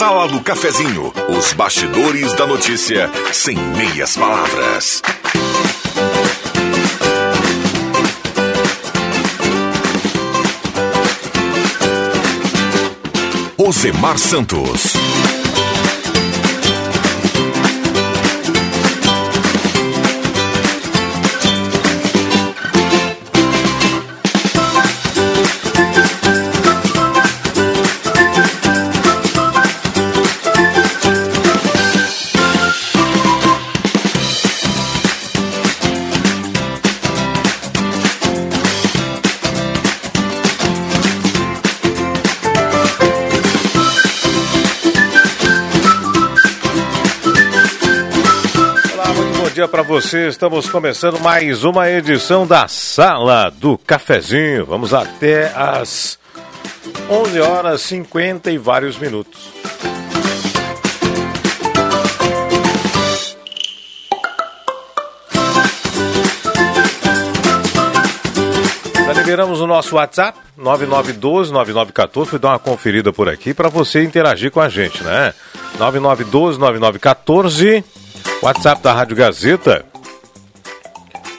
Sala do Cafezinho, os bastidores da notícia sem meias palavras. Osemar Santos. Para você. Estamos começando mais uma edição da Sala do Cafezinho. Vamos até às 11 horas 50 e vários minutos. Já liberamos o nosso WhatsApp 9912-9914. Fui dar uma conferida por aqui para você interagir com a gente, né? 9912-9914. WhatsApp da Rádio Gazeta.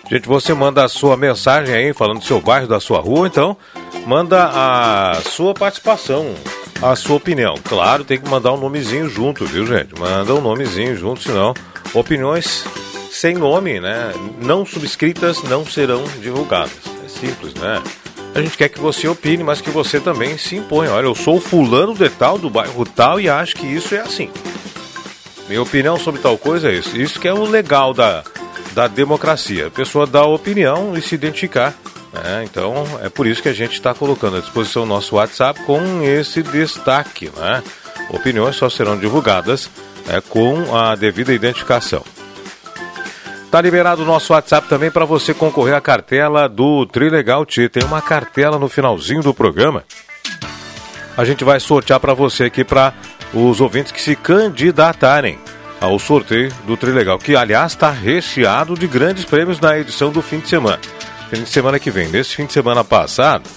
Gente, você manda a sua mensagem aí, falando do seu bairro, da sua rua, então manda a sua participação, a sua opinião. Claro, tem que mandar um nomezinho junto, viu, gente? Manda um nomezinho junto, senão opiniões sem nome, né? Não subscritas não serão divulgadas. É simples, né? A gente quer que você opine, mas que você também se imponha. Olha, eu sou fulano de tal, do bairro tal, e acho que isso é assim. Minha opinião sobre tal coisa é isso. Isso que é o legal da, da democracia. A pessoa dá opinião e se identificar. Né? Então, é por isso que a gente está colocando à disposição o nosso WhatsApp com esse destaque. Né? Opiniões só serão divulgadas né, com a devida identificação. Tá liberado o nosso WhatsApp também para você concorrer à cartela do Trilegal T. Tem uma cartela no finalzinho do programa. A gente vai sortear para você aqui para os ouvintes que se candidatarem ao sorteio do Trilegal, que aliás está recheado de grandes prêmios na edição do fim de semana. Fim de semana que vem. Nesse fim de semana passado,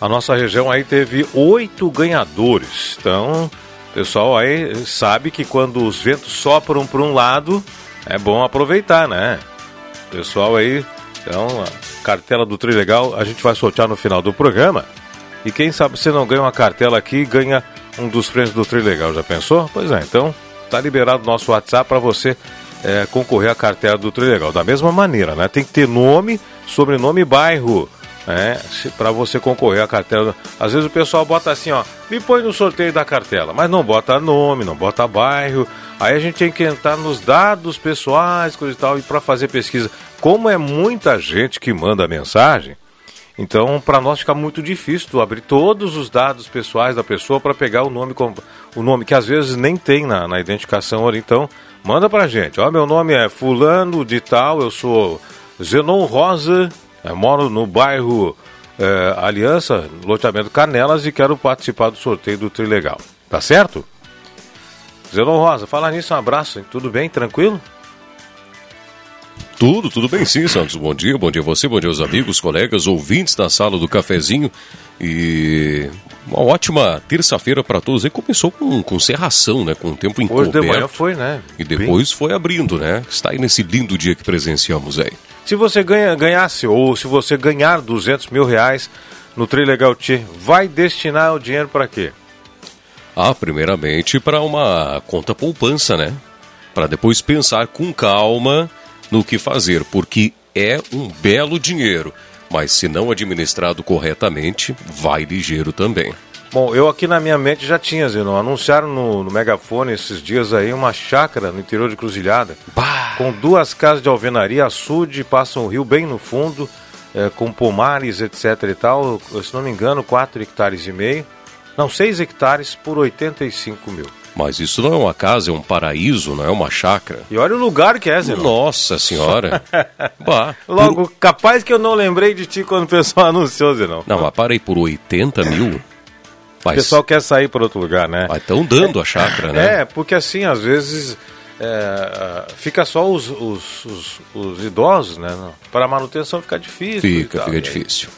a nossa região aí teve oito ganhadores. Então, o pessoal aí sabe que quando os ventos sopram para um lado, é bom aproveitar, né? Pessoal aí, então, a cartela do Trilegal a gente vai sortear no final do programa. E quem sabe você não ganha uma cartela aqui ganha um dos prêmios do Trilegal, já pensou? Pois é, então tá liberado o nosso WhatsApp para você é, concorrer à cartela do Trilegal. Da mesma maneira, né? Tem que ter nome, sobrenome e bairro. né? para você concorrer à cartela. Às vezes o pessoal bota assim, ó, me põe no sorteio da cartela, mas não bota nome, não bota bairro. Aí a gente tem que entrar nos dados pessoais, coisa e tal, e para fazer pesquisa. Como é muita gente que manda mensagem, então, para nós fica muito difícil tu abrir todos os dados pessoais da pessoa para pegar o nome, o nome que às vezes nem tem na, na identificação. Então, manda para gente. Ó, meu nome é Fulano de Tal, eu sou Zenon Rosa, moro no bairro é, Aliança, loteamento Canelas e quero participar do sorteio do Trilegal. Tá certo? Zenon Rosa, falar nisso, um abraço, tudo bem, tranquilo? Tudo, tudo bem sim, Santos. Bom dia, bom dia a você, bom dia aos amigos, colegas, ouvintes da sala do cafezinho. E uma ótima terça-feira para todos. E começou com, com serração, né? Com o tempo encoberto. Hoje de manhã foi, né? E depois Bem... foi abrindo, né? Está aí nesse lindo dia que presenciamos aí. Se você ganha, ganhasse, ou se você ganhar 200 mil reais no Trilegal T, vai destinar o dinheiro para quê? Ah, primeiramente para uma conta poupança, né? Para depois pensar com calma no que fazer, porque é um belo dinheiro, mas se não administrado corretamente, vai ligeiro também. Bom, eu aqui na minha mente já tinha, Zenon. Anunciaram no, no, megafone esses dias aí uma chácara no interior de Cruzilhada. Bah. Com duas casas de alvenaria, açude, passa um rio bem no fundo, é, com pomares, etc e tal. Se não me engano, 4 hectares e meio. Não, 6 hectares por 85 mil. Mas isso não é uma casa, é um paraíso, não é uma chácara. E olha o lugar que é, Zé. Nossa senhora. bah, Logo, por... capaz que eu não lembrei de ti quando o pessoal anunciou, Zé. Não, mas parei por 80 mil. Mas... O pessoal quer sair para outro lugar, né? Mas estão dando a chácara, né? É, porque assim, às vezes é, fica só os, os, os, os idosos, né? Para a manutenção fica difícil. Fica, fica difícil.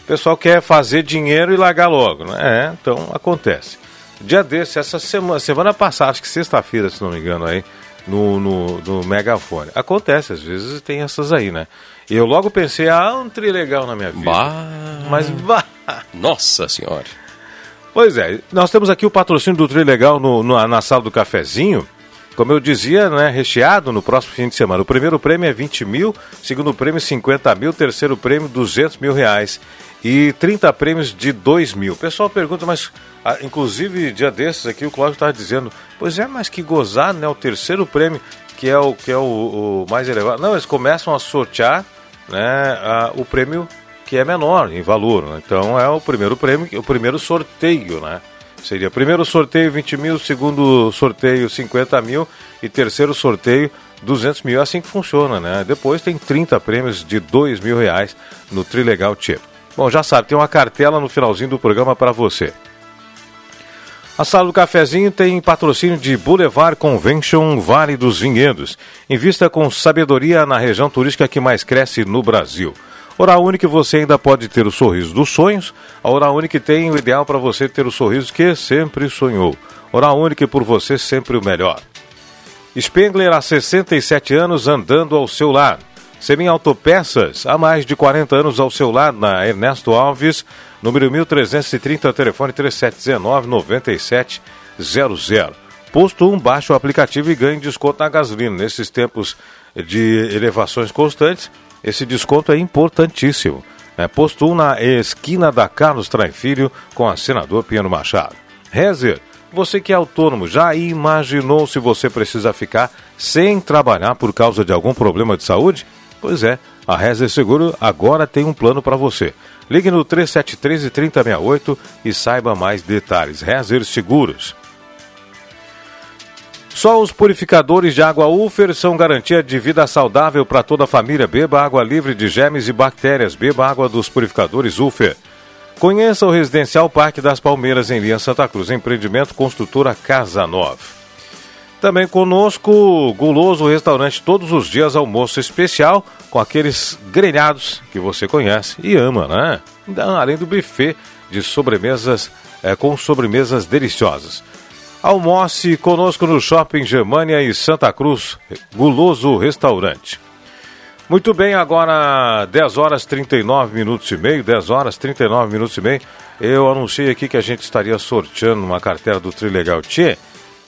O pessoal quer fazer dinheiro e largar logo, né? É, então acontece. Dia desse, essa semana, semana passada, acho que sexta-feira, se não me engano, aí, no, no, no Megafone. Acontece, às vezes tem essas aí, né? E eu logo pensei, ah, um tri legal na minha vida. Bah. Mas bah. Nossa senhora. Pois é, nós temos aqui o patrocínio do Tri Legal no, no, na sala do cafezinho. Como eu dizia, né, recheado no próximo fim de semana. O primeiro prêmio é 20 mil, segundo prêmio 50 mil, terceiro prêmio 200 mil reais e 30 prêmios de 2 mil. O pessoal pergunta, mas ah, inclusive dia desses aqui o Cláudio estava dizendo, pois é, mas que gozar, né? O terceiro prêmio, que é o, que é o, o mais elevado. Não, eles começam a sortear né, a, o prêmio que é menor em valor. Né? Então é o primeiro prêmio, o primeiro sorteio, né? Seria primeiro sorteio 20 mil, segundo sorteio 50 mil e terceiro sorteio 200 mil. É assim que funciona, né? Depois tem 30 prêmios de 2 mil reais no Trilegal Tchê. Bom, já sabe, tem uma cartela no finalzinho do programa para você. A sala do cafezinho tem patrocínio de Boulevard Convention Vale dos Vinhedos. Invista com sabedoria na região turística que mais cresce no Brasil. Oral Unique você ainda pode ter o sorriso dos sonhos. A Oral Unique tem o ideal para você ter o sorriso que sempre sonhou. Oral Unique por você sempre o melhor. Spengler há 67 anos andando ao seu lado. Semin Autopeças, há mais de 40 anos ao seu lado, na Ernesto Alves, número 1330, telefone 3719-9700. Posto 1, baixe o aplicativo e ganhe desconto na gasolina. Nesses tempos de elevações constantes, esse desconto é importantíssimo. É posto 1 na esquina da Carlos Trai Filho com a senador Piano Machado. Rezer, você que é autônomo, já imaginou se você precisa ficar sem trabalhar por causa de algum problema de saúde? Pois é, a Rezer Seguro agora tem um plano para você. Ligue no 373 3068 e saiba mais detalhes. Rezer Seguros. Só os purificadores de água Ufer são garantia de vida saudável para toda a família. Beba água livre de germes e bactérias. Beba água dos purificadores Ufer. Conheça o Residencial Parque das Palmeiras em Linha Santa Cruz, empreendimento construtora Casa Nova. Também conosco, Guloso Restaurante, todos os dias almoço especial com aqueles grelhados que você conhece e ama, né? Além do buffet de sobremesas é, com sobremesas deliciosas. Almoce conosco no Shopping Germania e Santa Cruz, Guloso Restaurante. Muito bem, agora 10 horas 39 minutos e meio, 10 horas 39 minutos e meio. Eu anunciei aqui que a gente estaria sorteando uma carteira do Trilegal Tchê.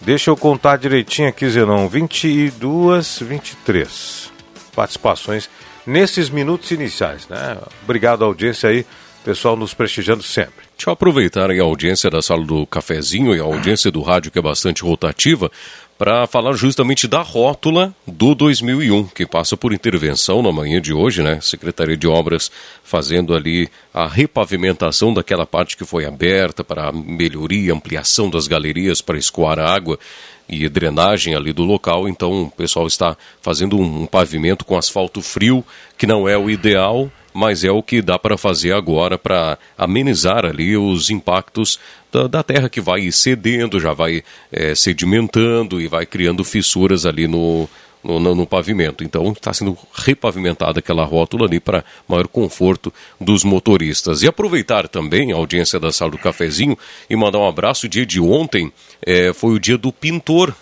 Deixa eu contar direitinho aqui, Zenon. 22, 23 participações nesses minutos iniciais, né? Obrigado à audiência aí, pessoal nos prestigiando sempre. Deixa eu aproveitar a audiência da sala do cafezinho e a audiência do rádio, que é bastante rotativa, para falar justamente da rótula do 2001, que passa por intervenção na manhã de hoje, né? Secretaria de Obras fazendo ali a repavimentação daquela parte que foi aberta para melhoria, ampliação das galerias para escoar a água e drenagem ali do local. Então o pessoal está fazendo um pavimento com asfalto frio, que não é o ideal, mas é o que dá para fazer agora para amenizar ali os impactos da, da, terra que vai cedendo, já vai é, sedimentando e vai criando fissuras ali no, no, no, pavimento. Então está sendo repavimentada aquela rótula ali para maior conforto dos motoristas. E aproveitar também a audiência da sala do cafezinho e mandar um abraço. O dia de ontem é, foi o dia do pintor.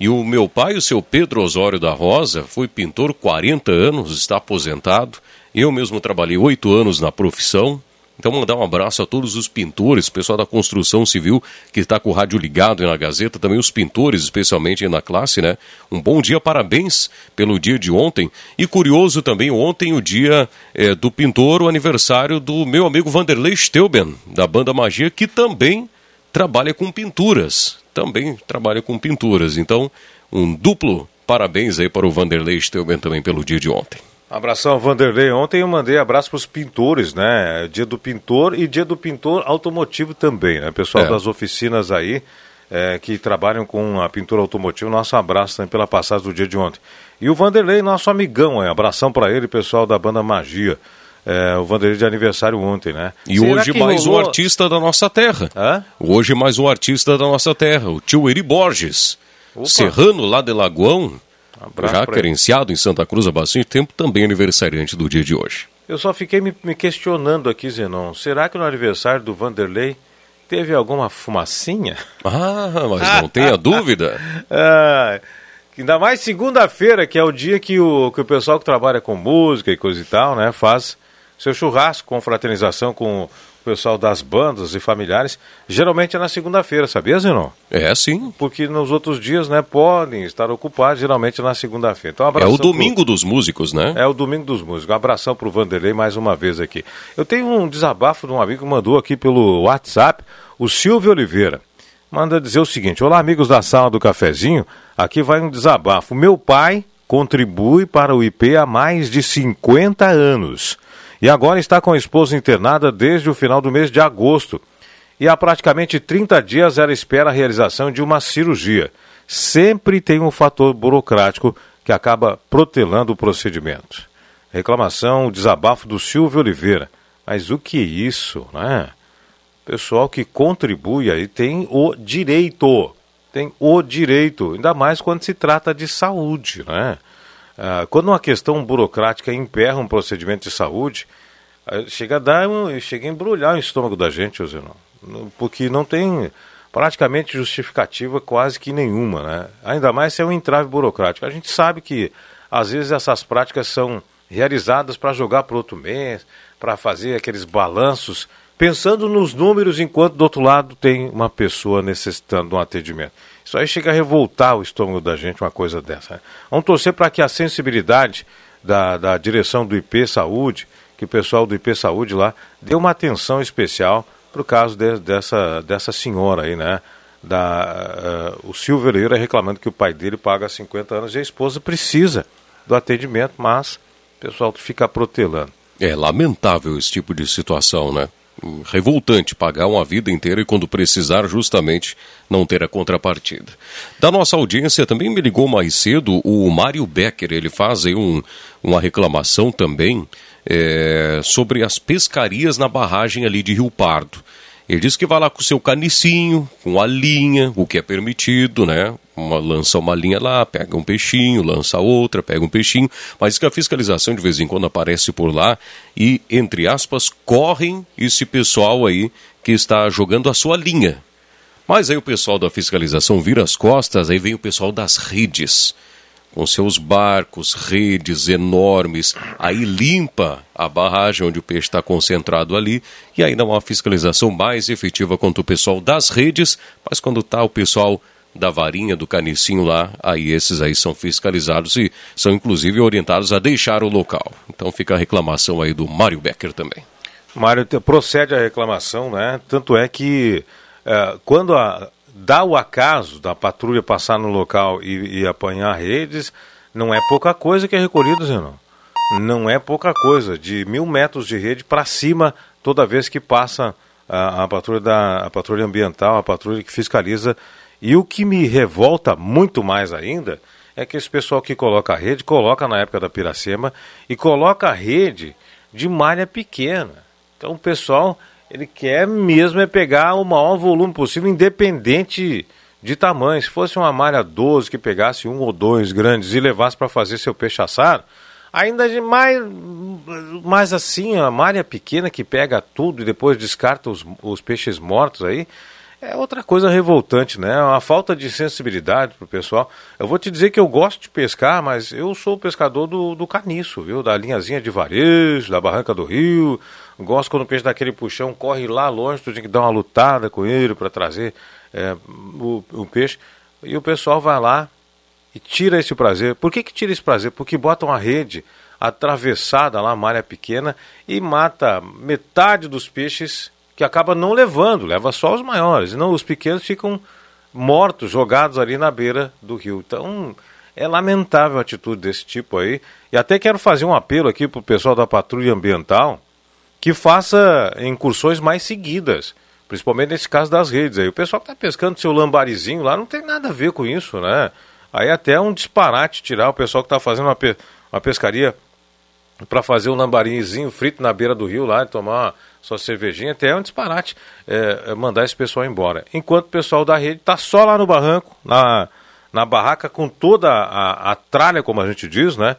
E o meu pai, o seu Pedro Osório da Rosa, foi pintor 40 anos, está aposentado eu mesmo trabalhei oito anos na profissão. Então, mandar um abraço a todos os pintores, pessoal da construção civil que está com o rádio ligado na Gazeta, também os pintores, especialmente na classe, né? Um bom dia, parabéns pelo dia de ontem. E curioso também, ontem, o dia é, do pintor, o aniversário do meu amigo Vanderlei Steuben, da banda Magia, que também trabalha com pinturas. Também trabalha com pinturas. Então, um duplo parabéns aí para o Vanderlei Steuben também pelo dia de ontem. Abração, Vanderlei. Ontem eu mandei abraço para os pintores, né? Dia do pintor e dia do pintor automotivo também, né? Pessoal é. das oficinas aí é, que trabalham com a pintura automotiva, nosso abraço também pela passagem do dia de ontem. E o Vanderlei, nosso amigão, é, abração para ele, pessoal da banda Magia. É, o Vanderlei de aniversário ontem, né? E Será hoje mais rolou... um artista da nossa terra. Hã? Hoje mais um artista da nossa terra, o tio Eri Borges. Opa. Serrano lá de Lagoão Já credenciado em Santa Cruz há bastante tempo, também aniversariante do dia de hoje. Eu só fiquei me, me questionando aqui, Zenon. Será que no aniversário do Vanderlei teve alguma fumacinha? Ah, mas não tenha dúvida. Ah, ainda mais segunda-feira, que é o dia que o, que o pessoal que trabalha com música e coisa e tal, né, faz seu churrasco com fraternização com o pessoal das bandas e familiares. Geralmente é na segunda-feira, sabia, Zenon? É, sim. Porque nos outros dias, né, podem estar ocupados, geralmente na segunda-feira. Então, É o domingo pro- dos músicos, né? É o domingo dos músicos. Um abração pro Vanderlei mais uma vez aqui. Eu tenho um desabafo de um amigo que mandou aqui pelo WhatsApp, o Silvio Oliveira. Manda dizer o seguinte: Olá, amigos da sala do cafezinho. Aqui vai um desabafo. Meu pai contribui para o IP há mais de 50 anos. E agora está com a esposa internada desde o final do mês de agosto. E há praticamente 30 dias ela espera a realização de uma cirurgia. Sempre tem um fator burocrático que acaba protelando o procedimento. Reclamação, desabafo do Silvio Oliveira. Mas o que é isso, né? Pessoal que contribui aí tem o direito. Tem o direito, ainda mais quando se trata de saúde, né? Ah, quando uma questão burocrática emperra um procedimento de saúde, ah, chega a dar um, chega a embrulhar o estômago da gente, Zenon. porque não tem praticamente justificativa quase que nenhuma, né? Ainda mais se é um entrave burocrático. A gente sabe que às vezes essas práticas são realizadas para jogar para outro mês, para fazer aqueles balanços, pensando nos números enquanto do outro lado tem uma pessoa necessitando de um atendimento. Isso aí chega a revoltar o estômago da gente, uma coisa dessa. né? Vamos torcer para que a sensibilidade da, da direção do IP Saúde, que o pessoal do IP Saúde lá, dê uma atenção especial para o caso de- dessa, dessa senhora aí, né? Da, eh, o Silvio Oliveira reclamando que o pai dele paga 50 anos e a esposa precisa do atendimento, mas o pessoal fica protelando. É lamentável esse tipo de situação, né? Revoltante pagar uma vida inteira e quando precisar justamente não ter a contrapartida. Da nossa audiência também me ligou mais cedo o Mário Becker, ele faz aí um, uma reclamação também é, sobre as pescarias na barragem ali de Rio Pardo. Ele diz que vai lá com o seu canicinho, com a linha, o que é permitido, né? Uma, lança uma linha lá, pega um peixinho, lança outra, pega um peixinho, mas que a fiscalização de vez em quando aparece por lá e, entre aspas, correm esse pessoal aí que está jogando a sua linha. Mas aí o pessoal da fiscalização vira as costas, aí vem o pessoal das redes. Com seus barcos, redes enormes, aí limpa a barragem onde o peixe está concentrado ali, e aí há uma fiscalização mais efetiva quanto o pessoal das redes, mas quando está o pessoal da varinha, do canicinho lá, aí esses aí são fiscalizados e são inclusive orientados a deixar o local. Então fica a reclamação aí do Mário Becker também. Mário, procede a reclamação, né? Tanto é que eh, quando a- dá o acaso da patrulha passar no local e, e apanhar redes, não é pouca coisa que é recolhido, Zenon. Não é pouca coisa. De mil metros de rede para cima toda vez que passa a, a patrulha da a patrulha ambiental, a patrulha que fiscaliza. E o que me revolta muito mais ainda é que esse pessoal que coloca a rede, coloca na época da Piracema e coloca a rede de malha pequena. Então o pessoal, ele quer mesmo é pegar o maior volume possível, independente de tamanho. Se fosse uma malha 12 que pegasse um ou dois grandes e levasse para fazer seu peixe assado, ainda de mais, mais assim, a malha pequena que pega tudo e depois descarta os, os peixes mortos aí, é outra coisa revoltante, né? Uma falta de sensibilidade pro pessoal. Eu vou te dizer que eu gosto de pescar, mas eu sou pescador do, do caniço, viu? Da linhazinha de varejo, da barranca do rio. Gosto quando o peixe daquele puxão corre lá longe, tu tem que dar uma lutada com ele para trazer é, o, o peixe. E o pessoal vai lá e tira esse prazer. Por que, que tira esse prazer? Porque botam a rede atravessada lá, malha pequena, e mata metade dos peixes que acaba não levando, leva só os maiores. Não, os pequenos ficam mortos, jogados ali na beira do rio. Então, é lamentável a atitude desse tipo aí. E até quero fazer um apelo aqui para o pessoal da Patrulha Ambiental que faça incursões mais seguidas, principalmente nesse caso das redes aí. O pessoal que está pescando seu lambarizinho lá não tem nada a ver com isso, né? Aí até é um disparate tirar o pessoal que está fazendo uma, pe uma pescaria para fazer um lambarizinho frito na beira do rio lá e tomar sua cervejinha, até é um disparate é, é mandar esse pessoal embora. Enquanto o pessoal da rede está só lá no barranco, na, na barraca, com toda a, a tralha, como a gente diz, né?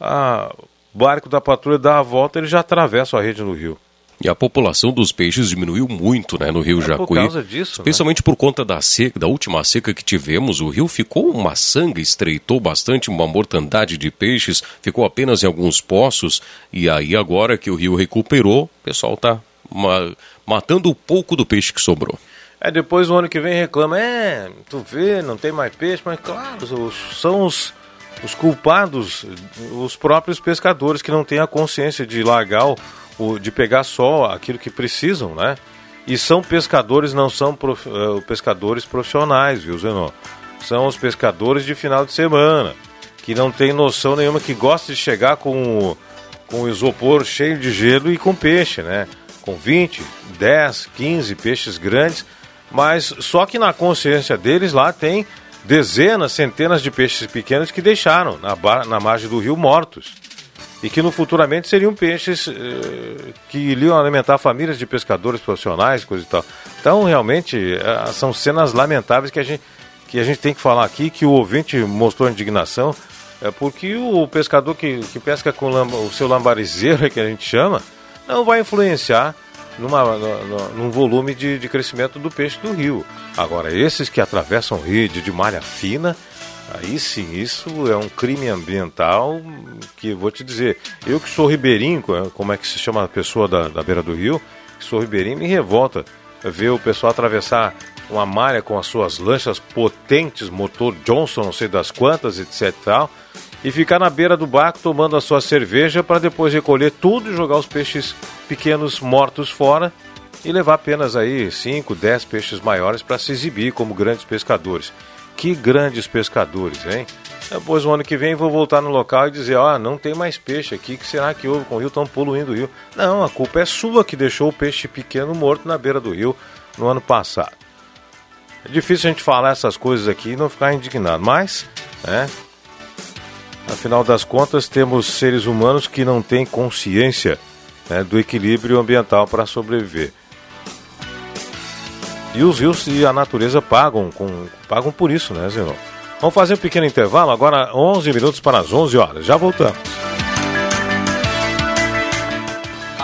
A, o barco da patrulha dá a volta ele já atravessa a rede no rio. E a população dos peixes diminuiu muito, né, no Rio É Jacuí. por causa disso, né? Especialmente por conta da seca, da última seca que tivemos, o rio ficou uma sanga, estreitou bastante, uma mortandade de peixes, ficou apenas em alguns poços, e aí agora que o rio recuperou, o pessoal tá ma- matando o pouco do peixe que sobrou. É, depois o ano que vem reclama, é, tu vê, não tem mais peixe, mas claro, são os, os culpados, os próprios pescadores que não têm a consciência de largar, o, o- de pegar só aquilo que precisam, né? E são pescadores, não são prof- eh, pescadores profissionais, viu, Zenon? São os pescadores de final de semana, que não tem noção nenhuma, que gosta de chegar com o, com o isopor cheio de gelo e com peixe, né? Com 20, 10, 15 peixes grandes, mas só que na consciência deles lá tem dezenas, centenas de peixes pequenos que deixaram na, na margem do rio mortos. E que no futuramente seriam peixes eh, que iriam alimentar famílias de pescadores profissionais, coisa e tal. Então, realmente, eh, são cenas lamentáveis que a gente, que a gente tem que falar aqui, que o ouvinte mostrou indignação, é porque o pescador que, que pesca com o seu lambarizeiro, que a gente chama, não vai influenciar numa, no- num volume de, de crescimento do peixe do rio. Agora, esses que atravessam rede de malha fina, aí sim, isso é um crime ambiental que vou te dizer. Eu que sou ribeirinho, co- como é que se chama a pessoa da, da beira do rio, que sou ribeirinho, me revolta ver o pessoal atravessar uma malha com as suas lanchas potentes, motor Johnson, não sei das quantas, etc tal, e ficar na beira do barco tomando a sua cerveja para depois recolher tudo e jogar os peixes pequenos mortos fora e levar apenas aí 5, 10 peixes maiores para se exibir como grandes pescadores. Que grandes pescadores, hein? Depois, o ano que vem, vou voltar no local e dizer: Ó, não tem mais peixe aqui, que será que houve com o rio? Estão poluindo o rio. Não, a culpa é sua que deixou o peixe pequeno morto na beira do rio no ano passado. É difícil a gente falar essas coisas aqui e não ficar indignado, mas, né? Afinal das contas, temos seres humanos que não têm consciência né, do equilíbrio ambiental para sobreviver. E os rios e a natureza pagam, com, pagam por isso, né, Zenon? Vamos fazer um pequeno intervalo, agora 11 minutos para as 11 horas. Já voltamos.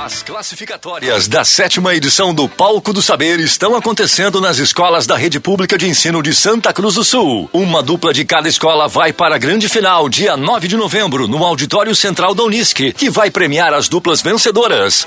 As classificatórias da sétima edição do Palco do Saber estão acontecendo nas escolas da Rede Pública de Ensino de Santa Cruz do Sul. Uma dupla de cada escola vai para a grande final, dia 9 de novembro, no Auditório Central da Unisc, que vai premiar as duplas vencedoras.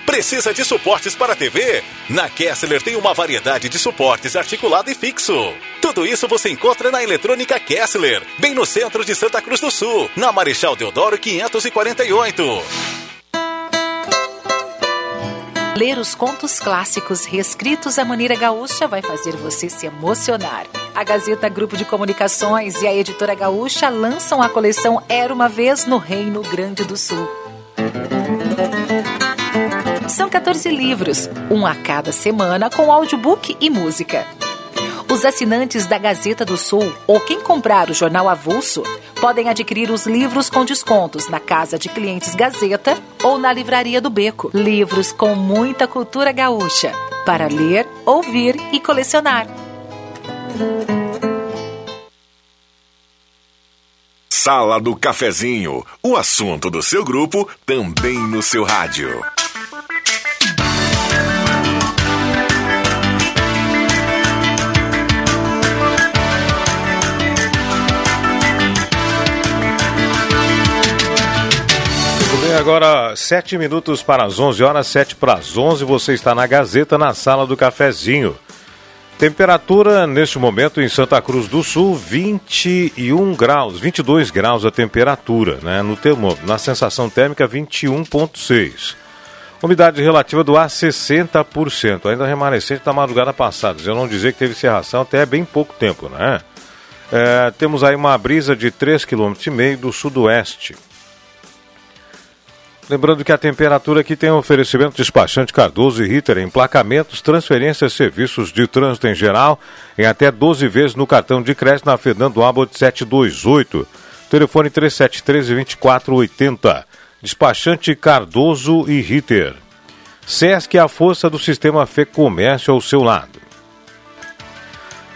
Precisa de suportes para TV? Na Kessler tem uma variedade de suportes articulado e fixo. Tudo isso você encontra na Eletrônica Kessler, bem no centro de Santa Cruz do Sul, na Marechal Deodoro 548. Ler os contos clássicos reescritos à maneira gaúcha vai fazer você se emocionar. A Gazeta Grupo de Comunicações e a Editora Gaúcha lançam a coleção Era uma Vez no Reino Grande do Sul. São 14 livros, um a cada semana com audiobook e música. Os assinantes da Gazeta do Sul ou quem comprar o jornal avulso podem adquirir os livros com descontos na Casa de Clientes Gazeta ou na Livraria do Beco. Livros com muita cultura gaúcha para ler, ouvir e colecionar. Sala do Cafezinho, o assunto do seu grupo também no seu rádio. Agora sete minutos para as 11 horas, sete para as 11, você está na Gazeta, na Sala do Cafezinho. Temperatura neste momento em Santa Cruz do Sul, 21 graus, 22 graus a temperatura, né? No termômetro, na sensação térmica 21.6. Umidade relativa do ar 60%, ainda remanescente da madrugada passada. Eu não dizer que teve serração até bem pouco tempo, né? É, temos aí uma brisa de 3,5 km do sudoeste. Lembrando que a temperatura aqui tem um oferecimento despachante Cardoso e Ritter, emplacamentos, transferências, serviços de trânsito em geral, em até 12 vezes no cartão de crédito na Fernando Abbott 728. Telefone 3713-2480. Despachante Cardoso e Ritter. Sesc é a força do sistema Fê Comércio ao seu lado.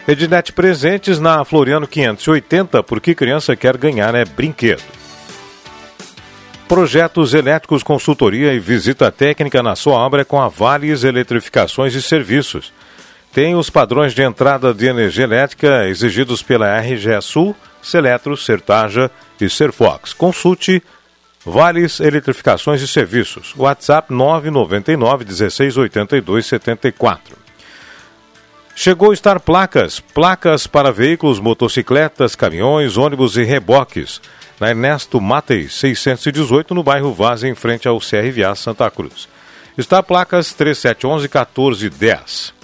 Ednet Presentes na Floriano 580, porque criança quer ganhar é brinquedo. Projetos Elétricos Consultoria e visita técnica na sua obra com a Vales Eletrificações e Serviços. Tem os padrões de entrada de energia elétrica exigidos pela RGE Sul, Seletro, Sertaja e Serfox. Consulte Vales Eletrificações e Serviços. WhatsApp 999 1682 74. Chegou Star Placas, placas para veículos, motocicletas, caminhões, ônibus e reboques na Ernesto Matei, 618, no bairro Vaz, em frente ao CRVA Santa Cruz. Está placas 3711 1410.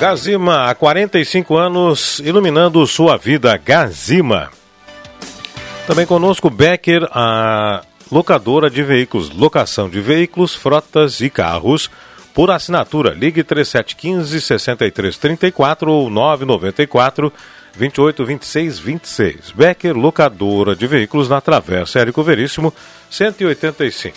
Gazima, há 45 anos, iluminando sua vida. Gazima. Também conosco Becker, a locadora de veículos, locação de veículos, frotas e carros. Por assinatura, ligue 3715 6334 ou 994 28 26 26. Becker, locadora de veículos na Travessa Érico Veríssimo, 185.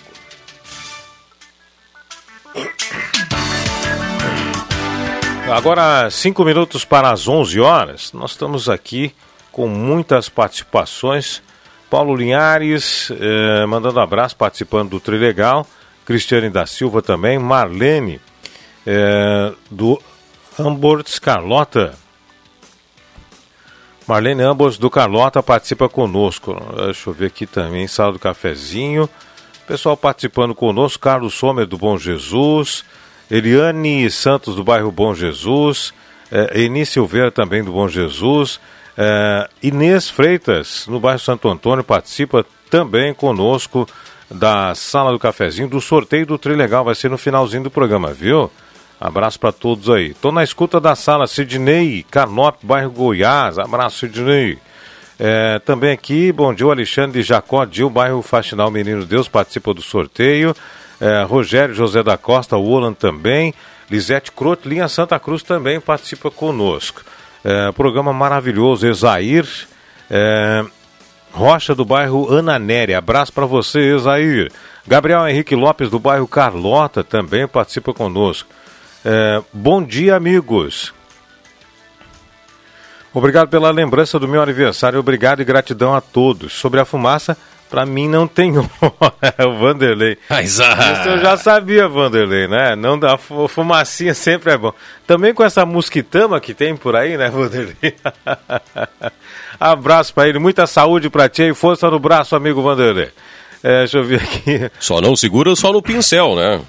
Agora, cinco minutos para as 11 horas. Nós estamos aqui com muitas participações Paulo Linhares, eh, mandando abraço, participando do Trilegal. Cristiane da Silva também. Marlene, eh, do Amborts Carlota. Marlene Ambos do Carlota participa conosco. Deixa eu ver aqui também, sala do cafezinho. Pessoal participando conosco, Carlos Sommer do Bom Jesus, Eliane Santos do bairro Bom Jesus, eh, Eni Silveira também do Bom Jesus, é, Inês Freitas, no bairro Santo Antônio, participa também conosco da Sala do Cafezinho, do sorteio do Trilegal. Vai ser no finalzinho do programa, viu? Abraço para todos aí. Tô na escuta da sala, Sidney Carnop, bairro Goiás. Abraço, Sidney. É, também aqui, bom dia, Alexandre Jacó Dil, bairro Faxinal Menino Deus, participa do sorteio. É, Rogério José da Costa, o Olan também. Lisete Croto, linha Santa Cruz também participa conosco. É, programa maravilhoso, Exair. É, Rocha do bairro Ananéria. Abraço para você, Exair. Gabriel Henrique Lopes do bairro Carlota também participa conosco. É, bom dia, amigos. Obrigado pela lembrança do meu aniversário. Obrigado e gratidão a todos. Sobre a fumaça, Pra mim não tem é o Vanderlei. Mas, Isso eu já sabia, Vanderlei, né? Não dá fumacinha sempre é bom. Também com essa mosquitama que tem por aí, né, Vanderlei? Abraço pra ele, muita saúde pra ti e força no braço, amigo Vanderlei. É, deixa eu ver aqui. Só não segura só no pincel, né?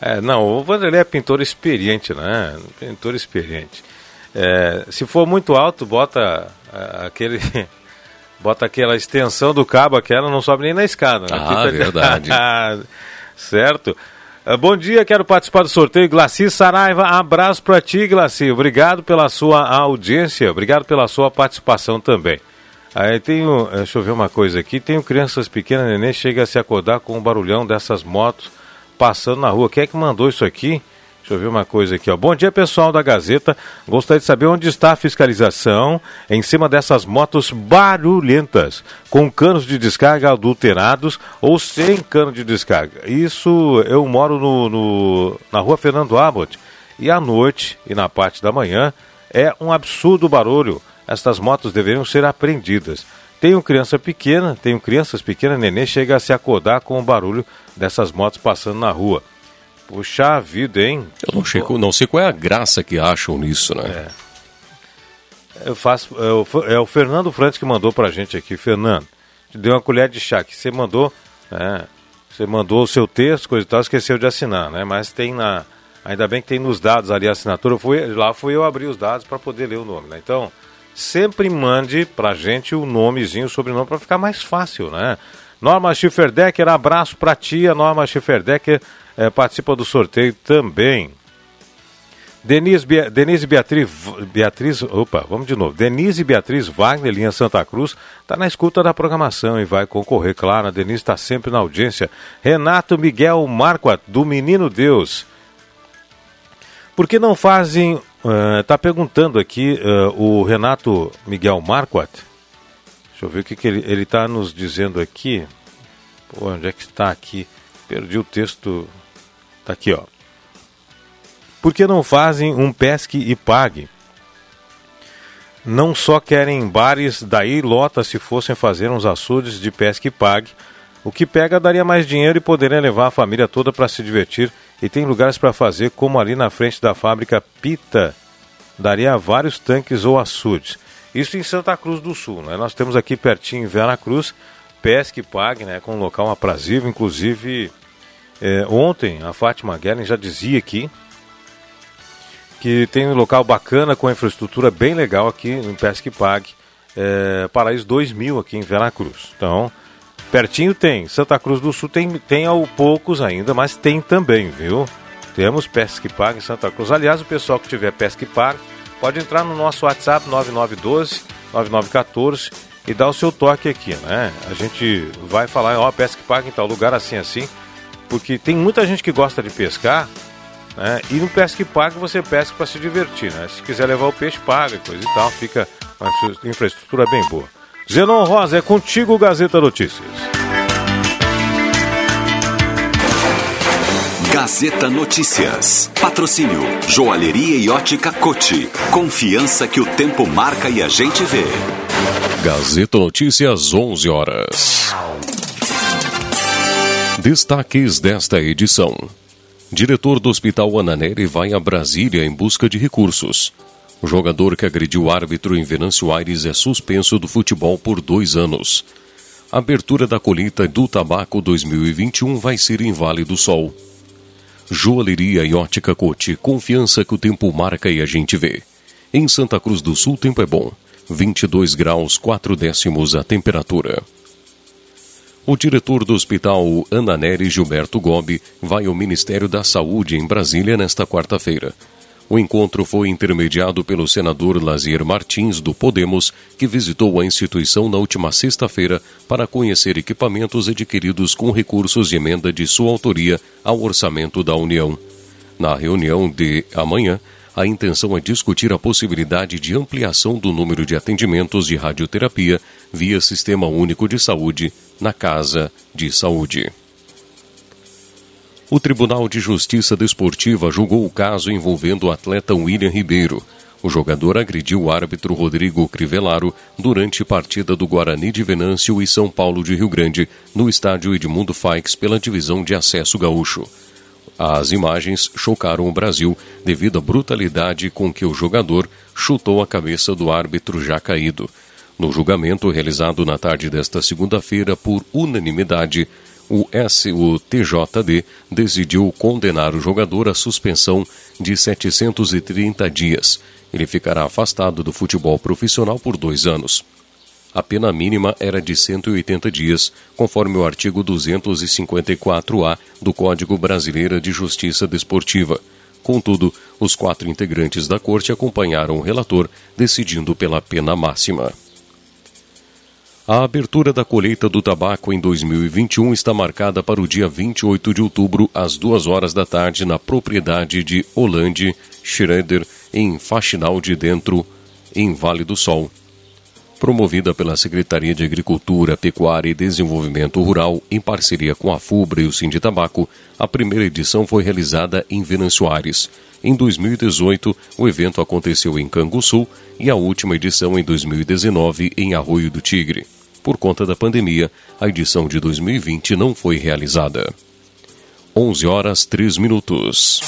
É, não, o Vanderlei é pintor experiente, né? Pintor experiente. É, se for muito alto, bota é, aquele bota aquela extensão do cabo, aquela não sobe nem na escada. Né? Ah, Fica... verdade. certo. Uh, bom dia, quero participar do sorteio. Glaci Saraiva, abraço para ti, Glaci. Obrigado pela sua audiência, obrigado pela sua participação também. Aí tenho, deixa eu ver uma coisa aqui, tenho crianças pequenas, neném, chega a se acordar com o barulhão dessas motos passando na rua. Quem é que mandou isso aqui? Deixa eu ver uma coisa aqui, ó. Bom dia, pessoal da Gazeta. Gostaria de saber onde está a fiscalização em cima dessas motos barulhentas, com canos de descarga adulterados ou sem cano de descarga. Isso eu moro no, no na rua Fernando Abbott. E à noite e na parte da manhã é um absurdo barulho. Estas motos deveriam ser apreendidas. Tenho criança pequena, tenho crianças pequenas, neném chega a se acordar com o barulho dessas motos passando na rua. Puxa vida, hein? Eu não sei, não sei qual é a graça que acham nisso, né? É. Eu faço, é, o, é Fernando Frantes que mandou pra gente aqui. Fernando, te deu uma colher de chá que você mandou, né? Você mandou o seu texto, coisa e tal, esqueceu de assinar, né? Mas tem na. Ainda bem que tem nos dados ali a assinatura. Eu fui, lá fui eu abrir os dados para poder ler o nome, né? Então, sempre mande pra gente o nomezinho, o sobrenome, para ficar mais fácil, né? Norma Schifferdecker, abraço pra tia, Norma Schifferdecker é, participa do sorteio também. Denise, Be Denise Beatriz, Beatriz, opa, vamos de novo. Denise Beatriz Wagner, linha Santa Cruz, está na escuta da programação e vai concorrer, claro. A Denise está sempre na audiência. Renato Miguel Marquat, do Menino Deus. Por que não fazem. Está uh, perguntando aqui uh, o Renato Miguel Marquat. Deixa eu ver o que, que ele está nos dizendo aqui. Pô, onde é que está aqui? Perdi o texto Tá aqui, ó. Por que não fazem um pesque e pague? Não só querem bares, daí lota se fossem fazer uns açudes de pesque e pague. O que pega daria mais dinheiro e poderia levar a família toda para se divertir. E tem lugares para fazer, como ali na frente da fábrica Pita. Daria vários tanques ou açudes. Isso em Santa Cruz do Sul. Né? Nós temos aqui pertinho em Vera Cruz, pesque e pague, né? com um local aprazível, inclusive é, ontem a Fátima Guerin já dizia aqui que tem um local bacana com infraestrutura bem legal aqui em Pesque Pague, é, Paraíso 2000 aqui em Veracruz. Então, pertinho tem. Santa Cruz do Sul tem, tem ao poucos ainda, mas tem também, viu? Temos Pesque Pague em Santa Cruz. Aliás, o pessoal que tiver Pesque Pague pode entrar no nosso WhatsApp 9912 9914 e dar o seu toque aqui, né? A gente vai falar, ó, Pesque Pague em tal lugar assim assim porque tem muita gente que gosta de pescar, né? E no pesca e paga você pesca para se divertir, né? Se quiser levar o peixe, paga, coisa e tal, fica uma infraestrutura bem boa. Zenon Rosa, é contigo, Gazeta Notícias. Gazeta Notícias. Patrocínio Joalheria e Ótica Cote. Confiança que o tempo marca e a gente vê. Gazeta Notícias, 11 horas. Destaques desta edição. Diretor do Hospital Ananeri vai a Brasília em busca de recursos. O jogador que agrediu o árbitro em Venâncio Aires é suspenso do futebol por dois anos. A abertura da colheita do tabaco 2021 vai ser em Vale do Sol. Joalheria e ótica Cote, confiança que o tempo marca e a gente vê. Em Santa Cruz do Sul, tempo é bom. 22 graus 4 décimos a temperatura. O diretor do Hospital Ana Nery Gilberto Gobi vai ao Ministério da Saúde em Brasília nesta quarta-feira. O encontro foi intermediado pelo senador Lazier Martins, do Podemos, que visitou a instituição na última sexta-feira para conhecer equipamentos adquiridos com recursos de emenda de sua autoria ao orçamento da União. Na reunião de amanhã, a intenção é discutir a possibilidade de ampliação do número de atendimentos de radioterapia via Sistema Único de Saúde na Casa de Saúde. O Tribunal de Justiça Desportiva julgou o caso envolvendo o atleta William Ribeiro. O jogador agrediu o árbitro Rodrigo Crivellaro durante partida do Guarani de Venâncio e São Paulo de Rio Grande, no estádio Edmundo Faix, pela divisão de acesso gaúcho. As imagens chocaram o Brasil devido à brutalidade com que o jogador chutou a cabeça do árbitro já caído. No julgamento realizado na tarde desta segunda-feira por unanimidade, o SUTJD decidiu condenar o jogador à suspensão de 730 dias ele ficará afastado do futebol profissional por dois anos. A pena mínima era de 180 dias, conforme o artigo 254-A do Código Brasileiro de Justiça Desportiva. Contudo, os quatro integrantes da corte acompanharam o relator, decidindo pela pena máxima. A abertura da colheita do tabaco em 2021 está marcada para o dia 28 de outubro, às duas horas da tarde, na propriedade de Holande Schroeder, em Faxinal de Dentro, em Vale do Sol. Promovida pela Secretaria de Agricultura, Pecuária e Desenvolvimento Rural, em parceria com a FUBRA e o Sinditabaco, a primeira edição foi realizada em Venâncio Aires. Em 2018, o evento aconteceu em Canguçu e a última edição em 2019 em Arroio do Tigre. Por conta da pandemia, a edição de 2020 não foi realizada. 11 horas 3 minutos.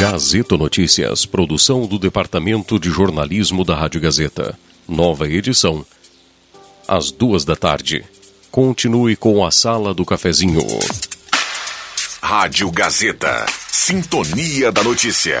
Gazeta Notícias, produção do Departamento de Jornalismo da Rádio Gazeta. Nova edição, às duas da tarde. Continue com a Sala do Cafezinho. Rádio Gazeta. Sintonia da Notícia.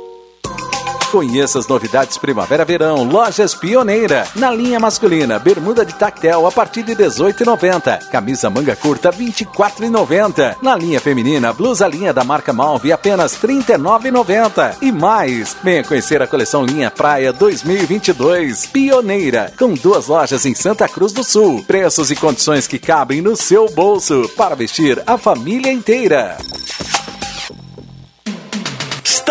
Conheça as novidades Primavera-Verão, Lojas Pioneira. Na linha masculina, bermuda de tactel a partir de 18,90. Camisa manga curta 24,90. Na linha feminina, blusa linha da marca Malve apenas 39,90. E mais, venha conhecer a coleção Linha Praia 2022. Pioneira, com duas lojas em Santa Cruz do Sul. Preços e condições que cabem no seu bolso para vestir a família inteira.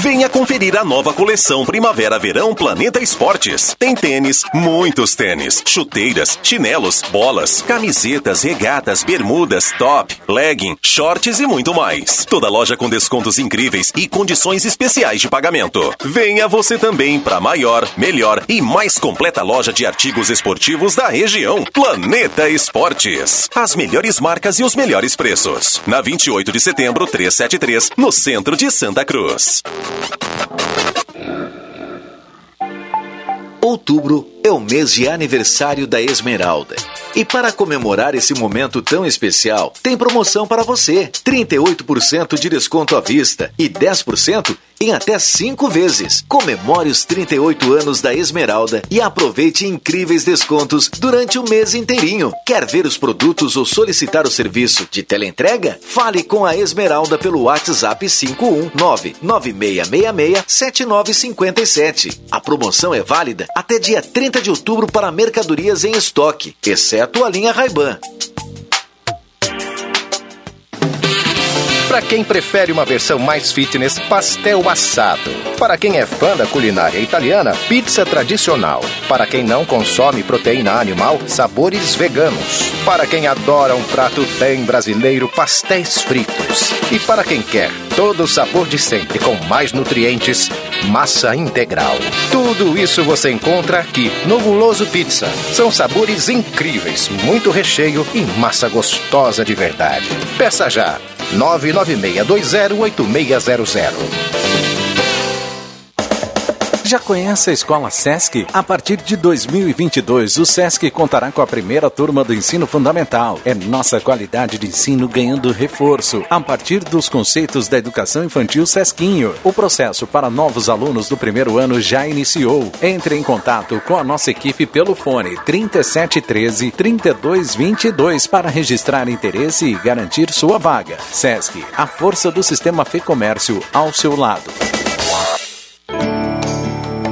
Venha conferir a nova coleção Primavera-Verão Planeta Esportes. Tem tênis, muitos tênis, chuteiras, chinelos, bolas, camisetas, regatas, bermudas, top, legging, shorts e muito mais. Toda loja com descontos incríveis e condições especiais de pagamento. Venha você também para a maior, melhor e mais completa loja de artigos esportivos da região. Planeta Esportes. As melhores marcas e os melhores preços. Na 28 de setembro, 373, no centro de Santa Cruz. Outubro é o mês de aniversário da Esmeralda. E para comemorar esse momento tão especial, tem promoção para você: 38% de desconto à vista e 10% em até 5 vezes. Comemore os 38 anos da Esmeralda e aproveite incríveis descontos durante o mês inteirinho. Quer ver os produtos ou solicitar o serviço de teleentrega? Fale com a Esmeralda pelo WhatsApp 519 9666 7957. A promoção é válida até dia 30 de outubro para mercadorias em estoque, exceto a linha Ray-Ban. Para quem prefere uma versão mais fitness, pastel assado. Para quem é fã da culinária italiana, pizza tradicional. Para quem não consome proteína animal, sabores veganos. Para quem adora um prato bem brasileiro, pastéis fritos. E para quem quer todo o sabor de sempre com mais nutrientes, massa integral. Tudo isso você encontra aqui no Guloso Pizza. São sabores incríveis, muito recheio e massa gostosa de verdade. Peça já 996208600. Já conhece a Escola Sesc? A partir de 2022, o Sesc contará com a primeira turma do ensino fundamental. É nossa qualidade de ensino ganhando reforço a partir dos conceitos da educação infantil Sesquinho. O processo para novos alunos do primeiro ano já iniciou. Entre em contato com a nossa equipe pelo fone 3713 3222 para registrar interesse e garantir sua vaga. Sesc, a força do sistema Fê Comércio ao seu lado.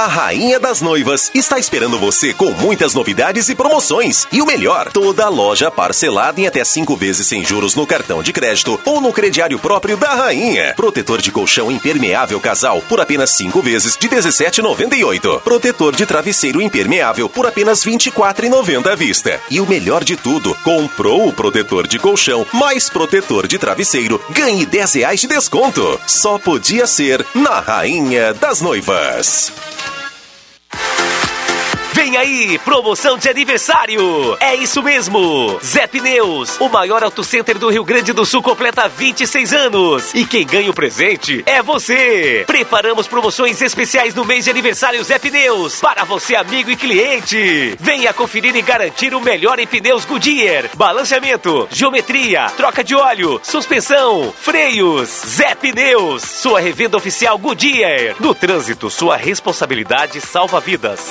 A Rainha das Noivas está esperando você com muitas novidades e promoções. E o melhor, toda loja parcelada em até cinco vezes sem juros no cartão de crédito ou no crediário próprio da Rainha. Protetor de colchão impermeável casal por apenas cinco vezes de 17,98. Protetor de travesseiro impermeável por apenas 24,90 à vista. E o melhor de tudo, comprou o protetor de colchão mais protetor de travesseiro, ganhe 10 reais de desconto. Só podia ser na Rainha das Noivas. Vem aí, promoção de aniversário! É isso mesmo! Zé Pneus, o maior auto center do Rio Grande do Sul, completa 26 anos. E quem ganha o presente é você! Preparamos promoções especiais no mês de aniversário Zé Pneus, para você, amigo e cliente. Venha conferir e garantir o melhor em pneus Goodyear, balanceamento, geometria, troca de óleo, suspensão, freios. Zé Pneus, sua revenda oficial Goodyear. No trânsito, sua responsabilidade salva vidas.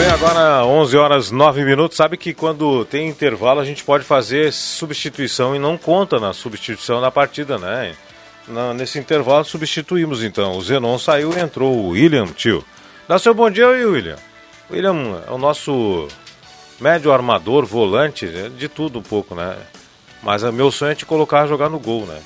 Bem, agora 11 horas 9 minutos. Sabe que quando tem intervalo a gente pode fazer substituição e não conta na substituição da partida, né? Na, nesse intervalo substituímos então. O Zenon saiu e entrou o William, tio. Dá seu bom dia aí, William. William é o nosso médio armador, volante, né? de tudo um pouco, né? Mas o meu sonho é te colocar a jogar no gol, né?